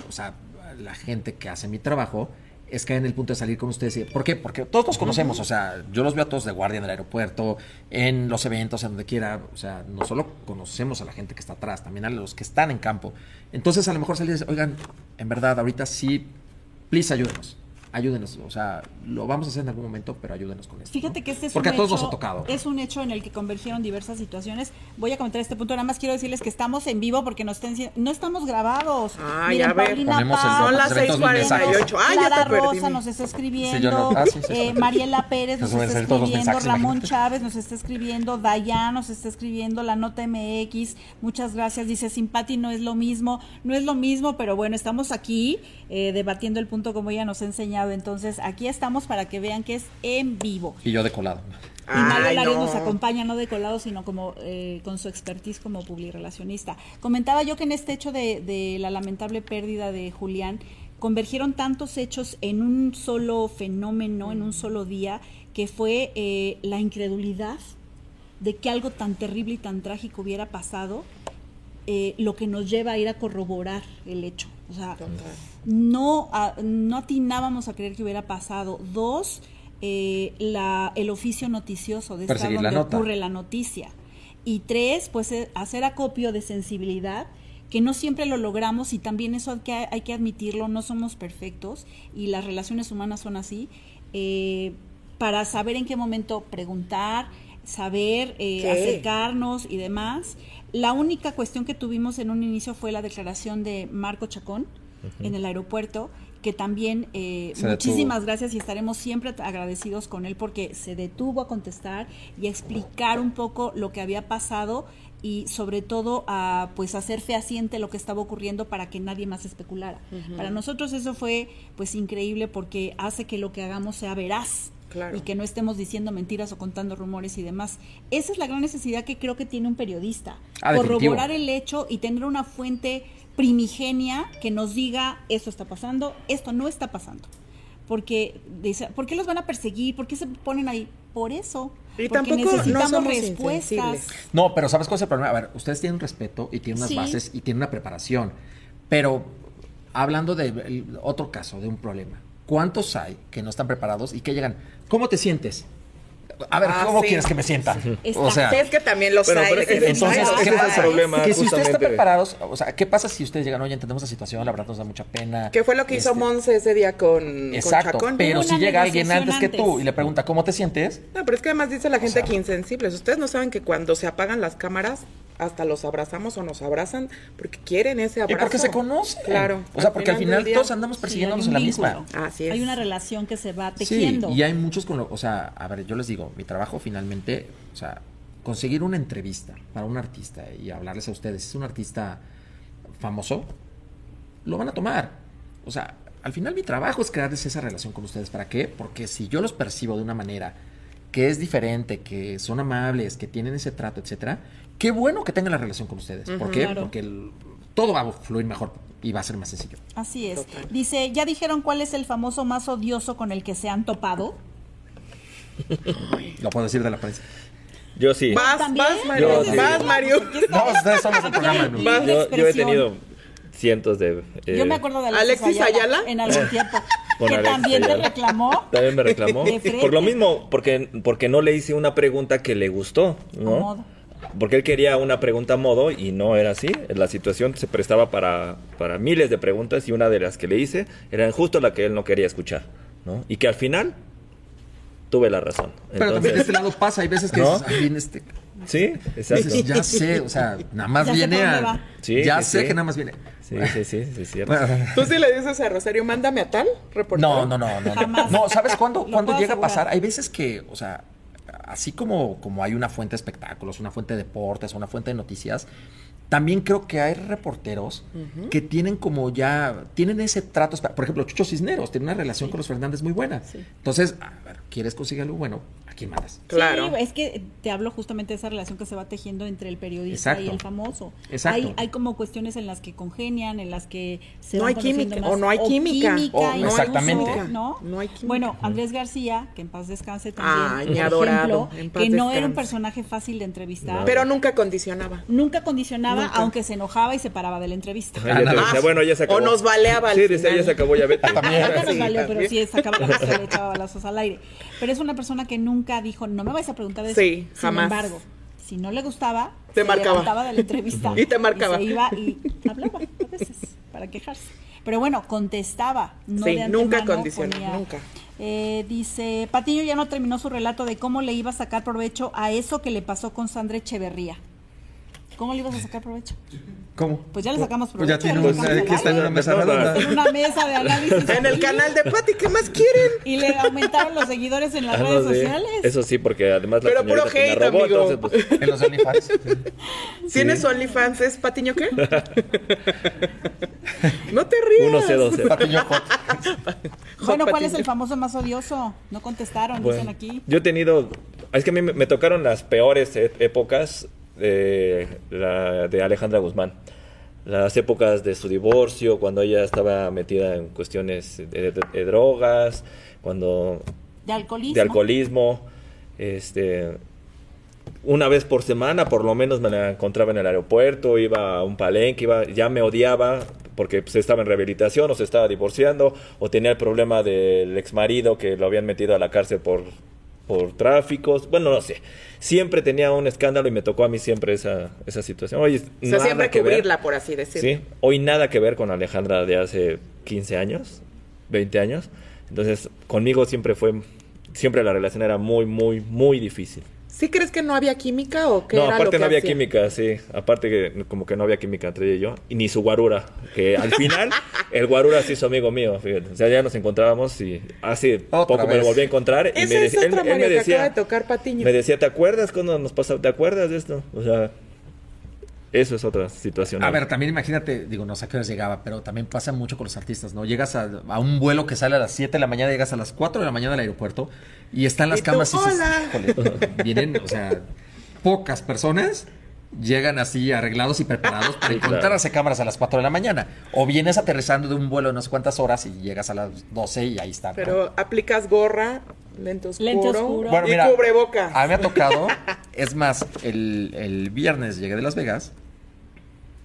o sea, la gente que hace mi trabajo es que en el punto de salir con ustedes. y- ¿Por qué? Porque todos nos conocemos. O sea, yo los veo a todos de guardia en el aeropuerto, en los eventos, en donde quiera. O sea, no solo conocemos a la gente que está atrás, también a los que están en campo. Entonces, a lo mejor salir y decir, oigan, en verdad, ahorita sí, please ayúdenos. Ayúdenos, o sea, lo vamos a hacer en algún momento, pero ayúdenos con esto. Fíjate ¿no? que este es Porque un a todos hecho, nos ha tocado. Es un hecho en el que convergieron diversas situaciones. Voy a comentar este punto. Nada más quiero decirles que estamos en vivo porque nos diciendo- no estamos grabados. Ay, a ver. Ponemos el- Son las se ven todos mis 6:48. Ay, ya Clara perdí. Rosa nos está escribiendo. Sí, no. Ah, sí, sí, eh, Mariela Pérez nos me está escribiendo. mensajes, Ramón. Chávez nos está escribiendo. Dayan nos está escribiendo. La nota MX. Muchas gracias. Dice Simpati no es lo mismo. No es lo mismo, pero bueno, estamos aquí eh, debatiendo el punto como ella nos ha enseñado. Entonces, aquí estamos para que vean que es en vivo. Y yo de colado. Y Mario Larios no. nos acompaña, no de colado, sino como eh, con su expertise como publirelacionista. Comentaba yo que en este hecho de, de la lamentable pérdida de Julián, convergieron tantos hechos en un solo fenómeno, en un solo día, que fue eh, la incredulidad de que algo tan terrible y tan trágico hubiera pasado, eh, lo que nos lleva a ir a corroborar el hecho. O sea, no, a- no atinábamos a creer que hubiera pasado. Dos, eh, la, el oficio noticioso de estar la donde ocurre la noticia. Y tres, pues eh, hacer acopio de sensibilidad, que no siempre lo logramos y también eso hay que, hay que admitirlo, no somos perfectos y las relaciones humanas son así, eh, para saber en qué momento preguntar, saber eh, acercarnos y demás. La única cuestión que tuvimos en un inicio fue la declaración de Marco Chacón en el aeropuerto, que también eh, detuvo. muchísimas gracias y estaremos siempre agradecidos con él porque se detuvo a contestar y a explicar un poco lo que había pasado y sobre todo a pues hacer fehaciente lo que estaba ocurriendo para que nadie más especulara. Para nosotros eso fue pues increíble porque hace que lo que hagamos sea veraz Claro. y que no estemos diciendo mentiras o contando rumores y demás. Esa es la gran necesidad que creo que tiene un periodista. Ah, definitivo. corroborar el hecho y tener una fuente primigenia que nos diga esto está pasando, esto no está pasando. Porque dice, ¿por qué los van a perseguir? ¿Por qué se ponen ahí? Por eso. Y porque tampoco no necesitamos somos respuestas. insensibles. No, pero ¿sabes cuál es el problema? A ver, ustedes tienen respeto y tienen unas Sí. bases y tienen una preparación. Pero hablando de el otro caso, de un problema, ¿cuántos hay que no están preparados y que llegan? ¿Cómo te sientes? A ver, Ah, ¿cómo sí. quieres que me sienta? Está- O sea, es que también los Bueno, hay. pero entonces, "Ay, ese ¿qué es el pasa?". problema. que si ustedes están preparados, o sea, ¿qué pasa si ustedes llegan, oye, entendemos la situación, la verdad nos da mucha pena? ¿Qué fue lo que hizo Este, Monse ese día con, Exacto, con Chacón? pero si llega alguien antes que tú y le pregunta, ¿cómo te sientes? No, pero es que además dice la gente sea- que insensibles. Ustedes no saben que cuando se apagan las cámaras, hasta los abrazamos o nos abrazan porque quieren ese Y abrazo. porque se conocen. Claro. O sea, porque al final día- todos andamos persiguiéndonos en la vínculo. misma. Así es. Hay una relación que se va tejiendo. Sí, y hay muchos con lo, o sea, a ver, yo les digo, mi trabajo finalmente, o sea, conseguir una entrevista para un artista y hablarles a ustedes, es un artista famoso, lo van a tomar. O sea, al final mi trabajo es crearles esa relación con ustedes. ¿Para qué? Porque si yo los percibo de una manera que es diferente, que son amables, que tienen ese trato, etcétera, qué bueno que tengan la relación con ustedes. ¿Por qué? Claro. Porque el- todo va a fluir mejor y va a ser más sencillo. Así es. Dice, ¿ya dijeron cuál es el famoso más odioso con el que se han topado? Lo puedo decir de la prensa. Yo sí. Vas, vas, Mario. Yo sí. vas, Mario. No, ustedes son los del programa. Yo, yo he tenido cientos de... eh, Yo me acuerdo de Alexis, ¿Alexis Ayala? en algún tiempo. (laughs) Con que Alexis también te reclamó. También me reclamó. Por lo mismo, porque, porque no le hice una pregunta que le gustó, A ¿no? modo. Porque él quería una pregunta a modo y no era así. La situación se prestaba para, para miles de preguntas y una de las que le hice era justo la que él no quería escuchar, ¿no? Y que al final tuve la razón. Pero también de Entonces, este lado pasa, hay veces que ¿No? dices, "Ay, viene este. sí, exacto. Dices, ya sé, o sea, nada más Ya viene a. Sí, ya sí, sé sí. que nada más viene. Sí, sí, sí, sí, es cierto. Bueno, Tú sí le dices a Rosario, mándame a tal reportero. no, no, no, no. Jamás. No, ¿sabes cuándo, cuándo llega a pasar? Hay veces que, o sea, así como, como hay una fuente de espectáculos, una fuente de deportes, una fuente de noticias, también creo que hay reporteros que tienen como ya, tienen ese trato, por ejemplo, Chucho Cisneros tiene una relación con los Fernández muy buena. Entonces, a ver, ¿quieres conseguir algo bueno? ¿A quién mandas? Claro. Sí, es que te hablo justamente de esa relación que se va tejiendo entre el periodista y el famoso. Exacto. Hay, hay como cuestiones en las que congenian, en las que se no van hay química más, o no hay química. O- incluso, exactamente. ¿no? No hay química. Bueno, Andrés García, que en paz descanse también, Ay, por ejemplo, en paz que no era un descanse. personaje fácil de entrevistar. Pero nunca condicionaba. Nunca condicionaba, Nunca. aunque se enojaba y se paraba de la entrevista. Te nada decía, bueno, ya se acabó. O nos baleaba al Sí, decía, final. ya se acabó, ya vete. (laughs) Nunca nos valió, pero también. sí sacaba balazos, (laughs) le echaba balazos al aire. Pero es una persona que nunca dijo, no me vais a preguntar de eso. Sí, Sin jamás. embargo, si no le gustaba, Te se marcaba. de la entrevista. (laughs) Y te marcaba. se iba y hablaba a veces para quejarse. Pero bueno, contestaba. No Sí, de nunca condicionó, nunca. Eh, dice, Patiño ya no terminó su relato de cómo le iba a sacar provecho a eso que le pasó con Sandra Echeverría. ¿Cómo le ibas a sacar provecho? ¿Cómo? Pues ya le sacamos Pues ya provecho. tiene ya un- aquí está en una mesa redonda. En una mesa de análisis. En el canal de Pati, ¿qué más quieren? Y le aumentaron los seguidores en las Ah, no, redes sí. sociales. Eso sí, porque además la Pero puro hate, robó, amigo. entonces, pues, (laughs) En los OnlyFans. (laughs) ¿Tienes su OnlyFans? ¿Es Patiño qué? (laughs) no te rías. 1C12. Patiño Hot. bueno, ¿cuál es el famoso más odioso? No contestaron, Bueno, dicen aquí. Yo he tenido. Es que a mí me, me tocaron las peores e- épocas de, la, de Alejandra Guzmán. Las épocas de su divorcio, cuando ella estaba metida en cuestiones de, de- de drogas, cuando De alcoholismo. de alcoholismo. Este, una vez por semana, por lo menos me la encontraba en el aeropuerto, iba a un palenque, iba, ya me odiaba porque pues, estaba en rehabilitación o se estaba divorciando o tenía el problema del ex marido que lo habían metido a la cárcel por, por tráficos. Bueno, no sé. Siempre tenía un escándalo y me tocó a mí siempre esa, esa situación. Oye, O sea, siempre que ver. cubrirla, por así decirlo. Sí, hoy nada que ver con Alejandra de hace 15 años, 20 años. Entonces, conmigo siempre fue, siempre la relación era muy, muy, muy difícil. ¿Sí crees que no había química o qué No, era lo aparte que no había hacía? química, sí. Aparte que como que no había química entre ella y yo. Y ni su guarura. Que al (laughs) final, el guarura sí hizo amigo mío. Fíjate. O sea, ya nos encontrábamos y hace Otra poco me lo volví a encontrar. Y me es decía- otra, Mario, que acaba de tocar Patiño. Me decía, ¿te acuerdas cuando nos pasó? ¿Te acuerdas de esto? O sea, eso es otra situación. A ver, también imagínate, digo, no sé a qué horas llegaba, pero también pasa mucho con los artistas, ¿no? Llegas a, a un vuelo que sale a las 7 de la mañana, llegas a las 4 de la mañana al aeropuerto y están las Y tú, camas y dices, "Hola". "Híjole", vienen, o sea, pocas personas llegan así arreglados y preparados para Sí, claro. encontrarse cámaras a las 4 de la mañana. O vienes aterrizando de un vuelo de no sé cuántas horas y llegas a las 12 y ahí está. ¿no? Pero aplicas gorra, lente oscuro, Lente oscuro. Bueno, y mira, cubrebocas. A mí me ha tocado. (laughs) es más, el, el viernes llegué de Las Vegas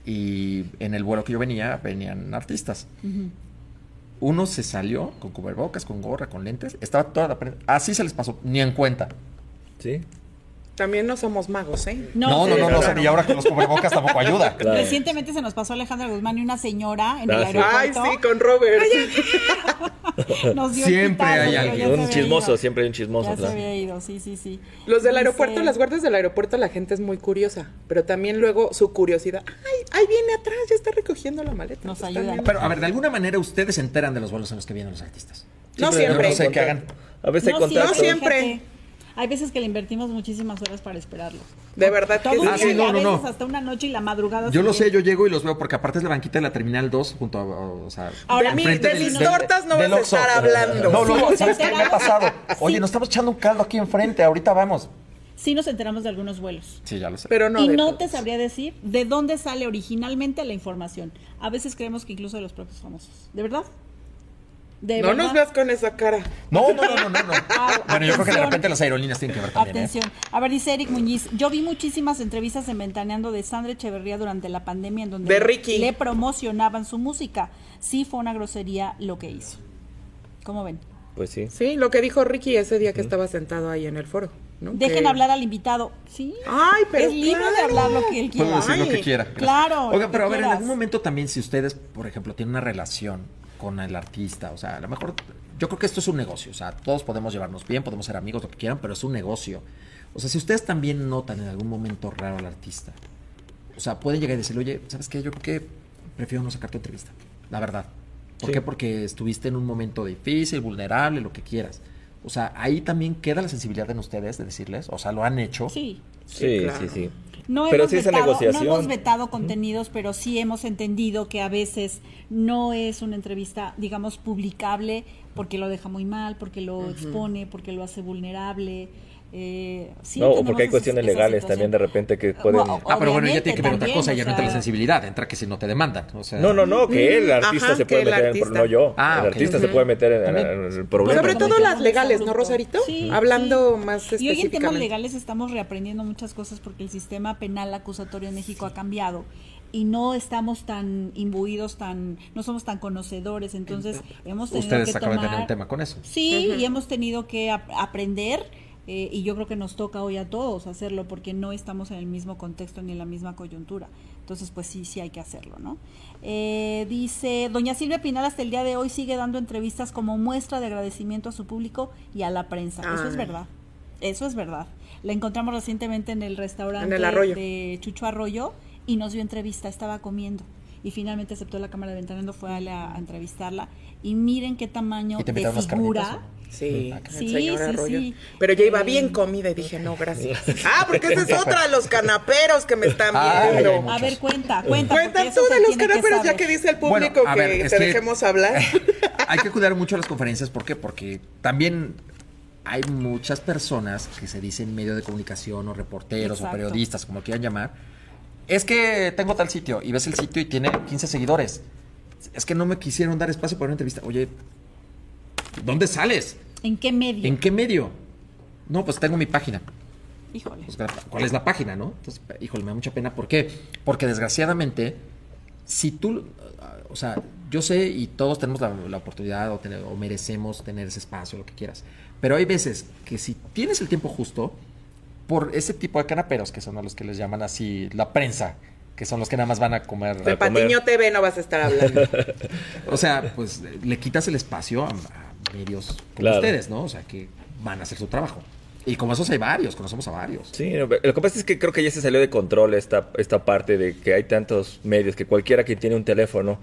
y en el vuelo que yo venía venían artistas. Uno se salió con cubrebocas, con gorra, con lentes. Estaba toda la prensa. Así se les pasó, ni en cuenta. Sí. También no somos magos, ¿eh? No, no, no, no, claro. o sea, y ahora con los cubrebocas tampoco ayuda. (laughs) Claro. Recientemente se nos pasó Alejandra Guzmán y una señora en el Ah, sí. Ay, aeropuerto. sí, con Robert. (laughs) Nos dio el Siempre hay alguien. se Un chismoso, ido. siempre hay un chismoso. Ya se claro. había ido, sí, sí, sí. Los del Dice- aeropuerto, las guardias del aeropuerto, la gente es muy curiosa. Pero también luego su curiosidad. Ay, ahí viene atrás, ya está recogiendo la maleta. Nos ayudan. bien. Pero, a ver, de alguna manera ustedes se enteran de los vuelos en los que vienen los artistas. No Siempre. No sé qué hagan. A veces hay No contacto. siempre, No siempre. Hay veces que le invertimos muchísimas horas para esperarlo. De verdad que Todo un Ah, día sí, y no, a no, no. veces hasta una noche y la madrugada. Yo lo sé, yo llego y los veo porque aparte es la banquita de la Terminal 2 junto a, o sea, Ahora, De enfrente de mis tortas no vas a estar hablando. No, luego, Sí, ¿sabes qué me ha pasado? Oye, nos estamos echando un caldo aquí enfrente, ahorita vamos. Sí nos enteramos de algunos vuelos. Sí, ya lo sé. Pero no. y no todos. te sabría decir de dónde sale originalmente la información. A veces creemos que incluso de los propios famosos. ¿De verdad? ¿De No verdad? nos veas con esa cara. No, no, no, no, no. no. (laughs) Ah, bueno, yo creo que de repente las aerolíneas tienen que ver también. ¿eh? Atención. A ver, dice Eric Muñiz. Yo vi muchísimas entrevistas en Ventaneando de Sandra Echeverría durante la pandemia en donde De le- Ricky. le promocionaban su música. Sí fue una grosería lo que hizo. ¿Cómo ven? Pues sí. Sí, lo que dijo Ricky ese día que estaba sentado ahí en el foro. ¿no? Dejen Que- hablar al invitado. Sí. Ay, pero es libre de hablar lo que él Puede quiera. decir lo que Ay, quiera. claro, Oiga, pero a ver, en algún momento también, si ustedes, por ejemplo, tienen una relación con el artista, o sea, a lo mejor, yo creo que esto es un negocio, o sea, todos podemos llevarnos bien, podemos ser amigos, lo que quieran, pero es un negocio. O sea, si ustedes también notan en algún momento raro al artista, o sea, pueden llegar y decirle, oye, ¿sabes qué? Yo creo que prefiero no sacar tu entrevista, la verdad. ¿Por Sí. qué? Porque estuviste en un momento difícil, vulnerable, lo que quieras. O sea, ahí también queda la sensibilidad en ustedes de decirles, o sea, lo han hecho. Sí. Sí, claro. sí, sí. No pero hemos, sí esa vetado, no negociación. hemos vetado contenidos, pero sí hemos entendido que a veces no es una entrevista, digamos, publicable porque lo deja muy mal, porque lo expone, porque lo hace vulnerable. Eh, sí no, porque hay cuestiones esa legales situación. también de repente que pueden... Wow. Ah, pero bueno, ya tiene que ver otra cosa, ya no entra la sensibilidad, entra que si no te demandan. O sea, No, no, no, que el artista ajá, se puede el meter en... artista. No yo, Ah, el artista se puede meter en, el Sobre problema. Bueno, todo las legales, ¿no. Rosarito? Sí, Hablando sí. más Y hoy en temas específicamente. legales estamos reaprendiendo muchas cosas porque el sistema penal acusatorio en México ha cambiado y no estamos tan imbuidos, tan, no somos tan conocedores, entonces hemos tenido ustedes que acaban de tener un tema con eso. Sí, y hemos tenido que ap- aprender eh, y yo creo que nos toca hoy a todos hacerlo porque no estamos en el mismo contexto ni en la misma coyuntura. Entonces, pues sí, sí hay que hacerlo, ¿no? Eh, dice, doña Silvia Pinal hasta el día de hoy sigue dando entrevistas como muestra de agradecimiento a su público y a la prensa. Eso es verdad. Eso es verdad. La encontramos recientemente en el restaurante En el Arroyo. de Chucho Arroyo y nos dio entrevista, estaba comiendo. Y finalmente aceptó la cámara de ventanando, fue a, la- a entrevistarla. Y miren qué tamaño ¿Y te de figura. Sí, Sí, el señor sí. Pero yo iba bien comida y dije, no, gracias. (laughs) Ah, porque esa es otra de los canaperos que me están Ay, viendo. ay, A ver, cuenta, cuenta. Eso tú de los que canaperos, ya que dice el público ver, que te que- dejemos hablar. (laughs) hay que cuidar mucho las conferencias, ¿por qué? Porque también hay muchas personas que se dicen medio de comunicación o reporteros Exacto. o periodistas, como quieran llamar. Es que tengo tal sitio y ves el sitio y tiene 15 seguidores. Es que no me quisieron dar espacio para una entrevista. Oye, ¿dónde sales? ¿En qué medio? ¿En qué medio? No, pues tengo mi página. Híjole. Pues, ¿Cuál es la página, no? Entonces, híjole, me da mucha pena. ¿Por qué? Porque desgraciadamente, si tú, o sea, yo sé y todos tenemos la, la oportunidad o, tener- o merecemos tener ese espacio, lo que quieras. Pero hay veces que si tienes el tiempo justo, por ese tipo de canaperos, que son a los que les llaman así la prensa, que son los que nada más van a comer. De Patiño TV no vas a estar hablando. (laughs) O sea, pues le quitas el espacio a, a medios como Claro. ustedes, ¿no? O sea, que van a hacer su trabajo. Y como esos hay varios, conocemos a varios. Sí, lo que pasa es que creo que ya se salió de control esta, esta parte de que hay tantos medios que cualquiera que tiene un teléfono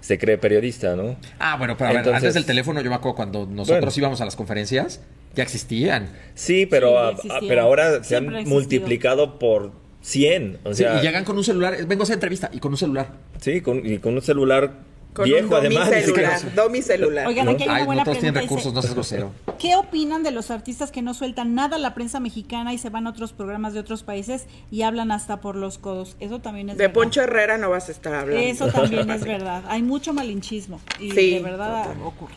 se cree periodista, ¿no? Ah, bueno, pero a ver, Entonces- antes del teléfono yo me acuerdo cuando nosotros Bueno. íbamos a las conferencias, ya existían. Sí, pero, Sí, a- a- existieron. pero ahora se Siempre han existido. multiplicado por 100. O Sí, sea, y llegan con un celular, vengo a hacer entrevista y con un celular. sí, con, y con un celular Con viejo un además. celular. Domi celular. Oigan, ¿no? aquí hay una Ay, buena no todos tienen pregunta. recursos, no seas grosero. ¿Qué opinan de los artistas que no sueltan nada a la prensa mexicana y se van a otros programas de otros países y hablan hasta por los codos? Eso también es De verdad. Poncho Herrera no vas a estar hablando. Eso también es (laughs) verdad. Hay mucho malinchismo y Sí, de verdad total. ocurre.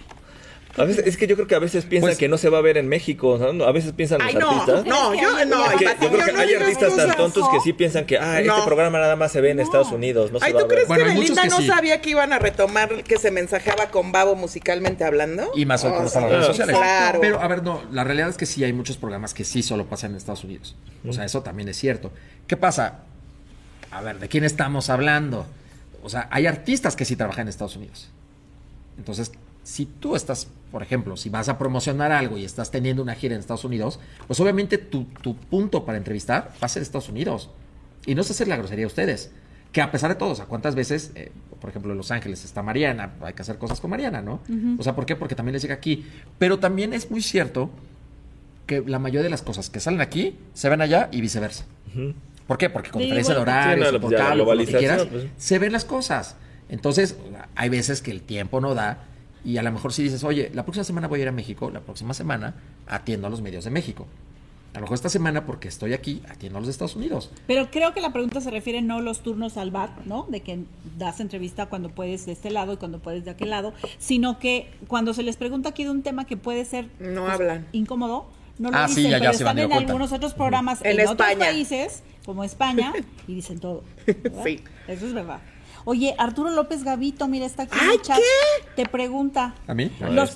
A veces, es que yo creo que a veces piensan Pues- que no se va a ver en México. ¿no? A veces piensan Ay, los no, artistas. no, yo no. que yo creo que no hay artistas tan tontos que sí piensan que ah, No. este programa nada más se ve en Estados Unidos. No se Ay, va ¿tú a ver. crees Bueno, que Belinda que no sí. sabía que iban a retomar que se mensajeaba con Babo musicalmente hablando? Y más hoy con Oh, las redes sociales. Claro. Pero, a ver, no, la realidad es que sí hay muchos programas que sí solo pasan en Estados Unidos. O sea, eso también es cierto. ¿Qué pasa? A ver, ¿de quién estamos hablando? O sea, hay artistas que sí trabajan en Estados Unidos. Entonces, si tú estás, por ejemplo, si vas a promocionar algo y estás teniendo una gira en Estados Unidos, pues obviamente tu, tu punto para entrevistar va a ser Estados Unidos. Y no es hacer la grosería a ustedes. Que a pesar de todo, o sea, ¿cuántas veces, eh, por ejemplo, en Los Ángeles está Mariana? Hay que hacer cosas con Mariana, ¿no? O sea, ¿por qué? Porque también les llega aquí. Pero también es muy cierto que la mayoría de las cosas que salen aquí se ven allá y viceversa. ¿Por qué? Porque con diferencia de horarios, sí, no, por cable, lo que quieras, pues. se ven las cosas. Entonces, hay veces que el tiempo no da y a lo mejor si dices, oye, la próxima semana voy a ir a México, la próxima semana atiendo a los medios de México. A lo mejor esta semana, porque estoy aquí, atiendo a los Estados Unidos. Pero creo que la pregunta se refiere no a los turnos al bar, ¿no? De que das entrevista cuando puedes de este lado y cuando puedes de aquel lado, sino que cuando se les pregunta aquí de un tema que puede ser No pues, hablan. incómodo, no lo Ah, sí, dicen, ya- ya pero se están en cuenta. algunos otros programas En en, otros países, como España, (laughs) y dicen todo. ¿verdad? Sí. Eso es verdad. Oye, Arturo López Gavito, mira, está aquí en ¡Ay, el chat. Te pregunta. ¿A mí? Ahí ¿Los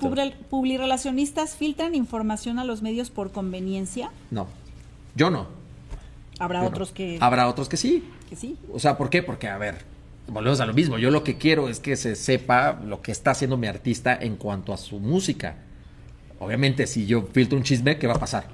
publirelacionistas filtran información a los medios por conveniencia? No. Yo no. Habrá Yo no. otros que, Habrá otros que sí. que sí. O sea, ¿por qué? Porque, a ver, volvemos a lo mismo. Yo lo que quiero es que se sepa lo que está haciendo mi artista en cuanto a su música. Obviamente, si yo filtro un chisme, ¿qué va a pasar?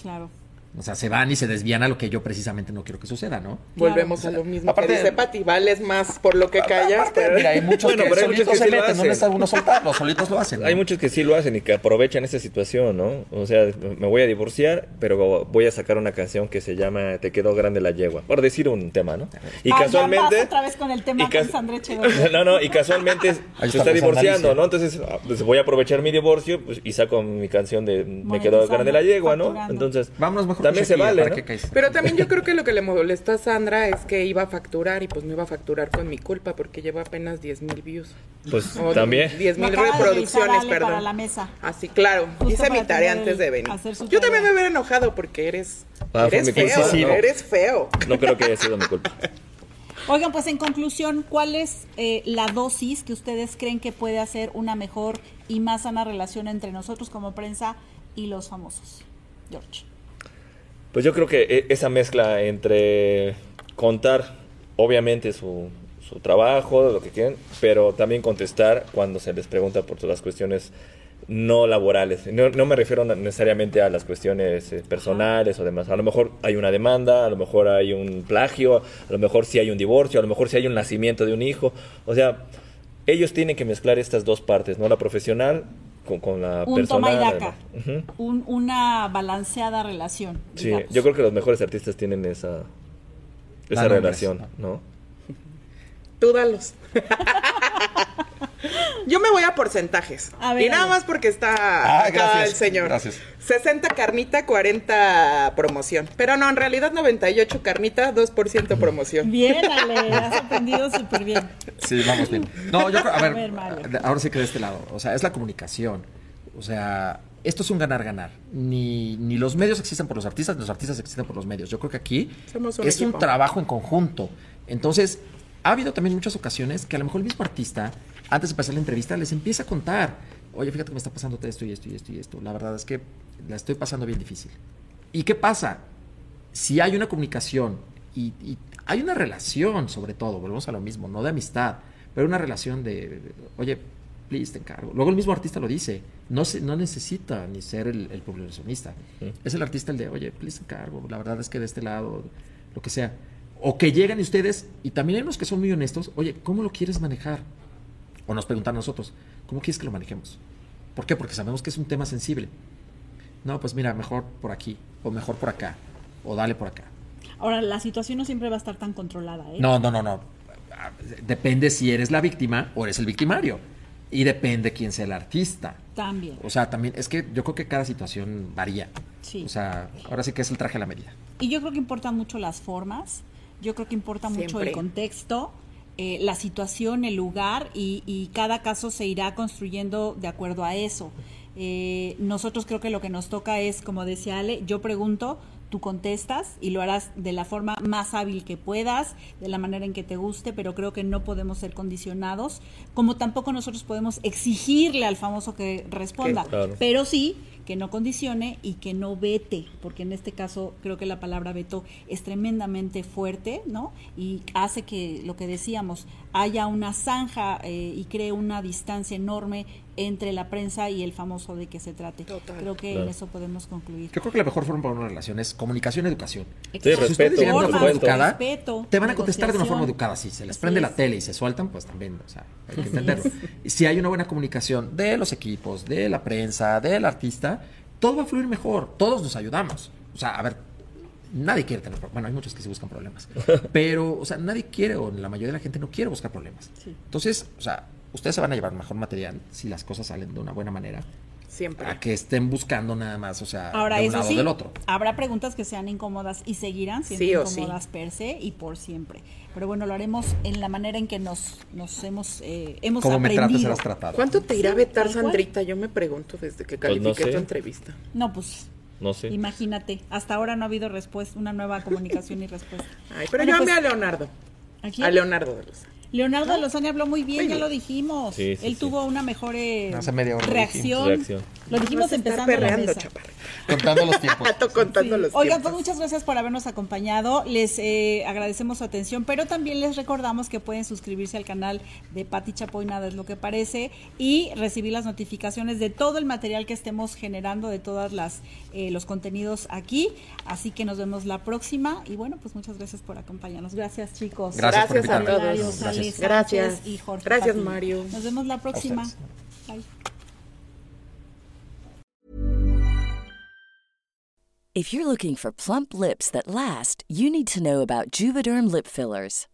Claro. O sea, se van y se desvían a lo que yo precisamente no quiero que suceda, ¿no? Volvemos a lo mismo aparte- que dice Pati, vales más por lo que callas. Aparte, pero- Mira, hay muchos Bueno, que pero solitos muchos que se sí lo meten, no hacen. necesita uno soltarlo, solitos lo hacen. ¿no? Hay muchos que sí lo hacen y que aprovechan esa situación, ¿no? O sea, me voy a divorciar, pero voy a sacar una canción que se llama Te quedó grande la yegua. Por decir un tema, ¿no? Y Ah, casualmente. otra vez con el tema con Sandra (laughs) no, no, y casualmente se está, está, pues, divorciando. ¿no? Entonces, pues, voy a aprovechar mi divorcio pues, y saco mi canción de Me quedó Monetizando, grande la yegua, ¿no? Entonces, Vámonos mejor también se vale. Pero también yo creo que lo que le molesta a Sandra es que iba a facturar y pues no iba a facturar con mi culpa porque lleva apenas 10 mil views. Pues O también. 10 Lo mil de reproducciones, perdón. para la mesa. Así, claro. Justo Hice mi tarea antes de venir. Yo también me hubiera enojado porque eres, Ah, fue eres feo. culpa, ¿no? Eres feo. No creo que haya sido mi culpa. (laughs) Oigan, pues en conclusión, ¿cuál es eh, la dosis que ustedes creen que puede hacer una mejor y más sana relación entre nosotros como prensa y los famosos? George. Pues yo creo que e- esa mezcla entre contar, obviamente, su, su trabajo, lo que quieren, pero también contestar cuando se les pregunta por todas las cuestiones no laborales. No, no me refiero necesariamente a las cuestiones eh, personales o demás. A lo mejor hay una demanda, a lo mejor hay un plagio, a lo mejor sí hay un divorcio, a lo mejor sí hay un nacimiento de un hijo. O sea, ellos tienen que mezclar estas dos partes, ¿no? La profesional con, con la Un toma y daca. Un- una balanceada relación. Sí, digamos. yo creo que los mejores artistas tienen esa, esa relación, ¿no? (laughs) Tú dalos. (laughs) Yo me voy a porcentajes. A ver, y nada más porque está Ah, acá gracias, el señor. gracias. 60 carnita, 40 promoción. Pero no, en realidad 98 carnita, 2% promoción. Bien, Ale, (laughs) has aprendido súper bien. Sí, vamos bien. No, yo creo, a ver, A ver, Mario. ahora sí que de este lado. O sea, es la comunicación. O sea, esto es un ganar-ganar. Ni, ni los medios existen por los artistas, ni los artistas existen por los medios. Yo creo que aquí Somos un es equipo. un trabajo en conjunto. Entonces, ha habido también muchas ocasiones que a lo mejor el mismo artista, antes de pasar la entrevista, les empieza a contar. Oye, fíjate que me está pasando esto y esto y esto y esto. La verdad es que la estoy pasando bien difícil. ¿Y qué pasa? si hay una comunicación y, y hay una relación, sobre todo, volvemos a lo mismo, no de amistad, pero una relación de, oye, please, te encargo. Luego el mismo artista lo dice, no, se, no necesita ni ser el, el publicacionista. Es el artista el de, oye, please, te encargo. La verdad es que de este lado, lo que sea. O que llegan ustedes, y también hay unos que son muy honestos, oye, ¿cómo lo quieres manejar? O nos preguntan a nosotros, ¿cómo quieres que lo manejemos? ¿Por qué? Porque sabemos que es un tema sensible. No, pues mira, mejor por aquí, o mejor por acá, o dale por acá. Ahora, la situación no siempre va a estar tan controlada, ¿eh? No, no, no, no. Depende si eres la víctima o eres el victimario. Y depende quién sea el artista. También. O sea, también es que yo creo que cada situación varía. Sí. O sea, ahora sí que es el traje a la medida. Y yo creo que importan mucho las formas, yo creo que importa mucho Siempre. el contexto, eh, la situación, el lugar y, y cada caso se irá construyendo de acuerdo a eso. Eh, nosotros creo que lo que nos toca es, como decía Ale, yo pregunto, tú contestas y lo harás de la forma más hábil que puedas, de la manera en que te guste, pero creo que no podemos ser condicionados, como tampoco nosotros podemos exigirle al famoso que responda, Que- claro. pero sí que no condicione y que no vete, porque en este caso creo que la palabra veto es tremendamente fuerte, ¿no? Y hace que lo que decíamos, haya una zanja eh, y cree una distancia enorme entre la prensa y el famoso de que se trate. Total. Creo que en eso podemos concluir. Yo creo que la mejor forma para una relación es comunicación y educación. Sí, Exacto. Si ustedes respeto, llegan de una forma educada, Respeto, te van a contestar de una forma educada. Si se les Así prende la tele y se sueltan, pues también, o sea, hay que entenderlo. Y si hay una buena comunicación de los equipos, de la prensa, del artista, todo va a fluir mejor. Todos nos ayudamos. O sea, a ver, nadie quiere tener problemas. Bueno, hay muchos que sí buscan problemas. (laughs) Pero, o sea, nadie quiere, o la mayoría de la gente no quiere buscar problemas. Sí. Entonces, o sea, ustedes se van a llevar mejor material si las cosas salen de una buena manera. Siempre. A que estén buscando nada más, o sea, Ahora, de un eso lado o sí, del otro. habrá preguntas que sean incómodas y seguirán siendo Sí o sí. incómodas per se y por siempre. Pero bueno, lo haremos en la manera en que nos, nos hemos, eh, hemos Como me aprendido. trates, serás tratado. ¿Cuánto te irá a vetar. Sandrita? Yo me pregunto desde que Pues no califiqué sé. tu entrevista. No, pues No sé. imagínate, hasta ahora no ha habido respuesta, una nueva comunicación y respuesta. Ay, pero Bueno, yo amé pues, a Leonardo. ¿a quién? A Leonardo de Lozano. Leonardo de Lozano habló muy bien, ya lo dijimos. Sí, sí, Él sí. tuvo una mejor eh, Hace media hora lo reacción. Reacción. Lo dijimos empezando la perreando, mesa. chaparra. Contando los tiempos. Estoy (laughs) contando los Oigan, pues muchas gracias por habernos acompañado. Les eh, agradecemos su atención, pero también les recordamos que pueden suscribirse al canal de Pati Chapoy, nada es lo que parece, y recibir las notificaciones de todo el material que estemos generando, de todas las eh, los contenidos aquí. Así que nos vemos la próxima. Y bueno, pues muchas gracias por acompañarnos. Gracias, chicos. Gracias por Gracias a invitarme. Hilario, Gracias. Sánchez Gracias. y Jorge Gracias, Patiño. Mario. Nos vemos la próxima. Bye. If you're looking for plump lips that last, you need to know about Juvederm lip fillers.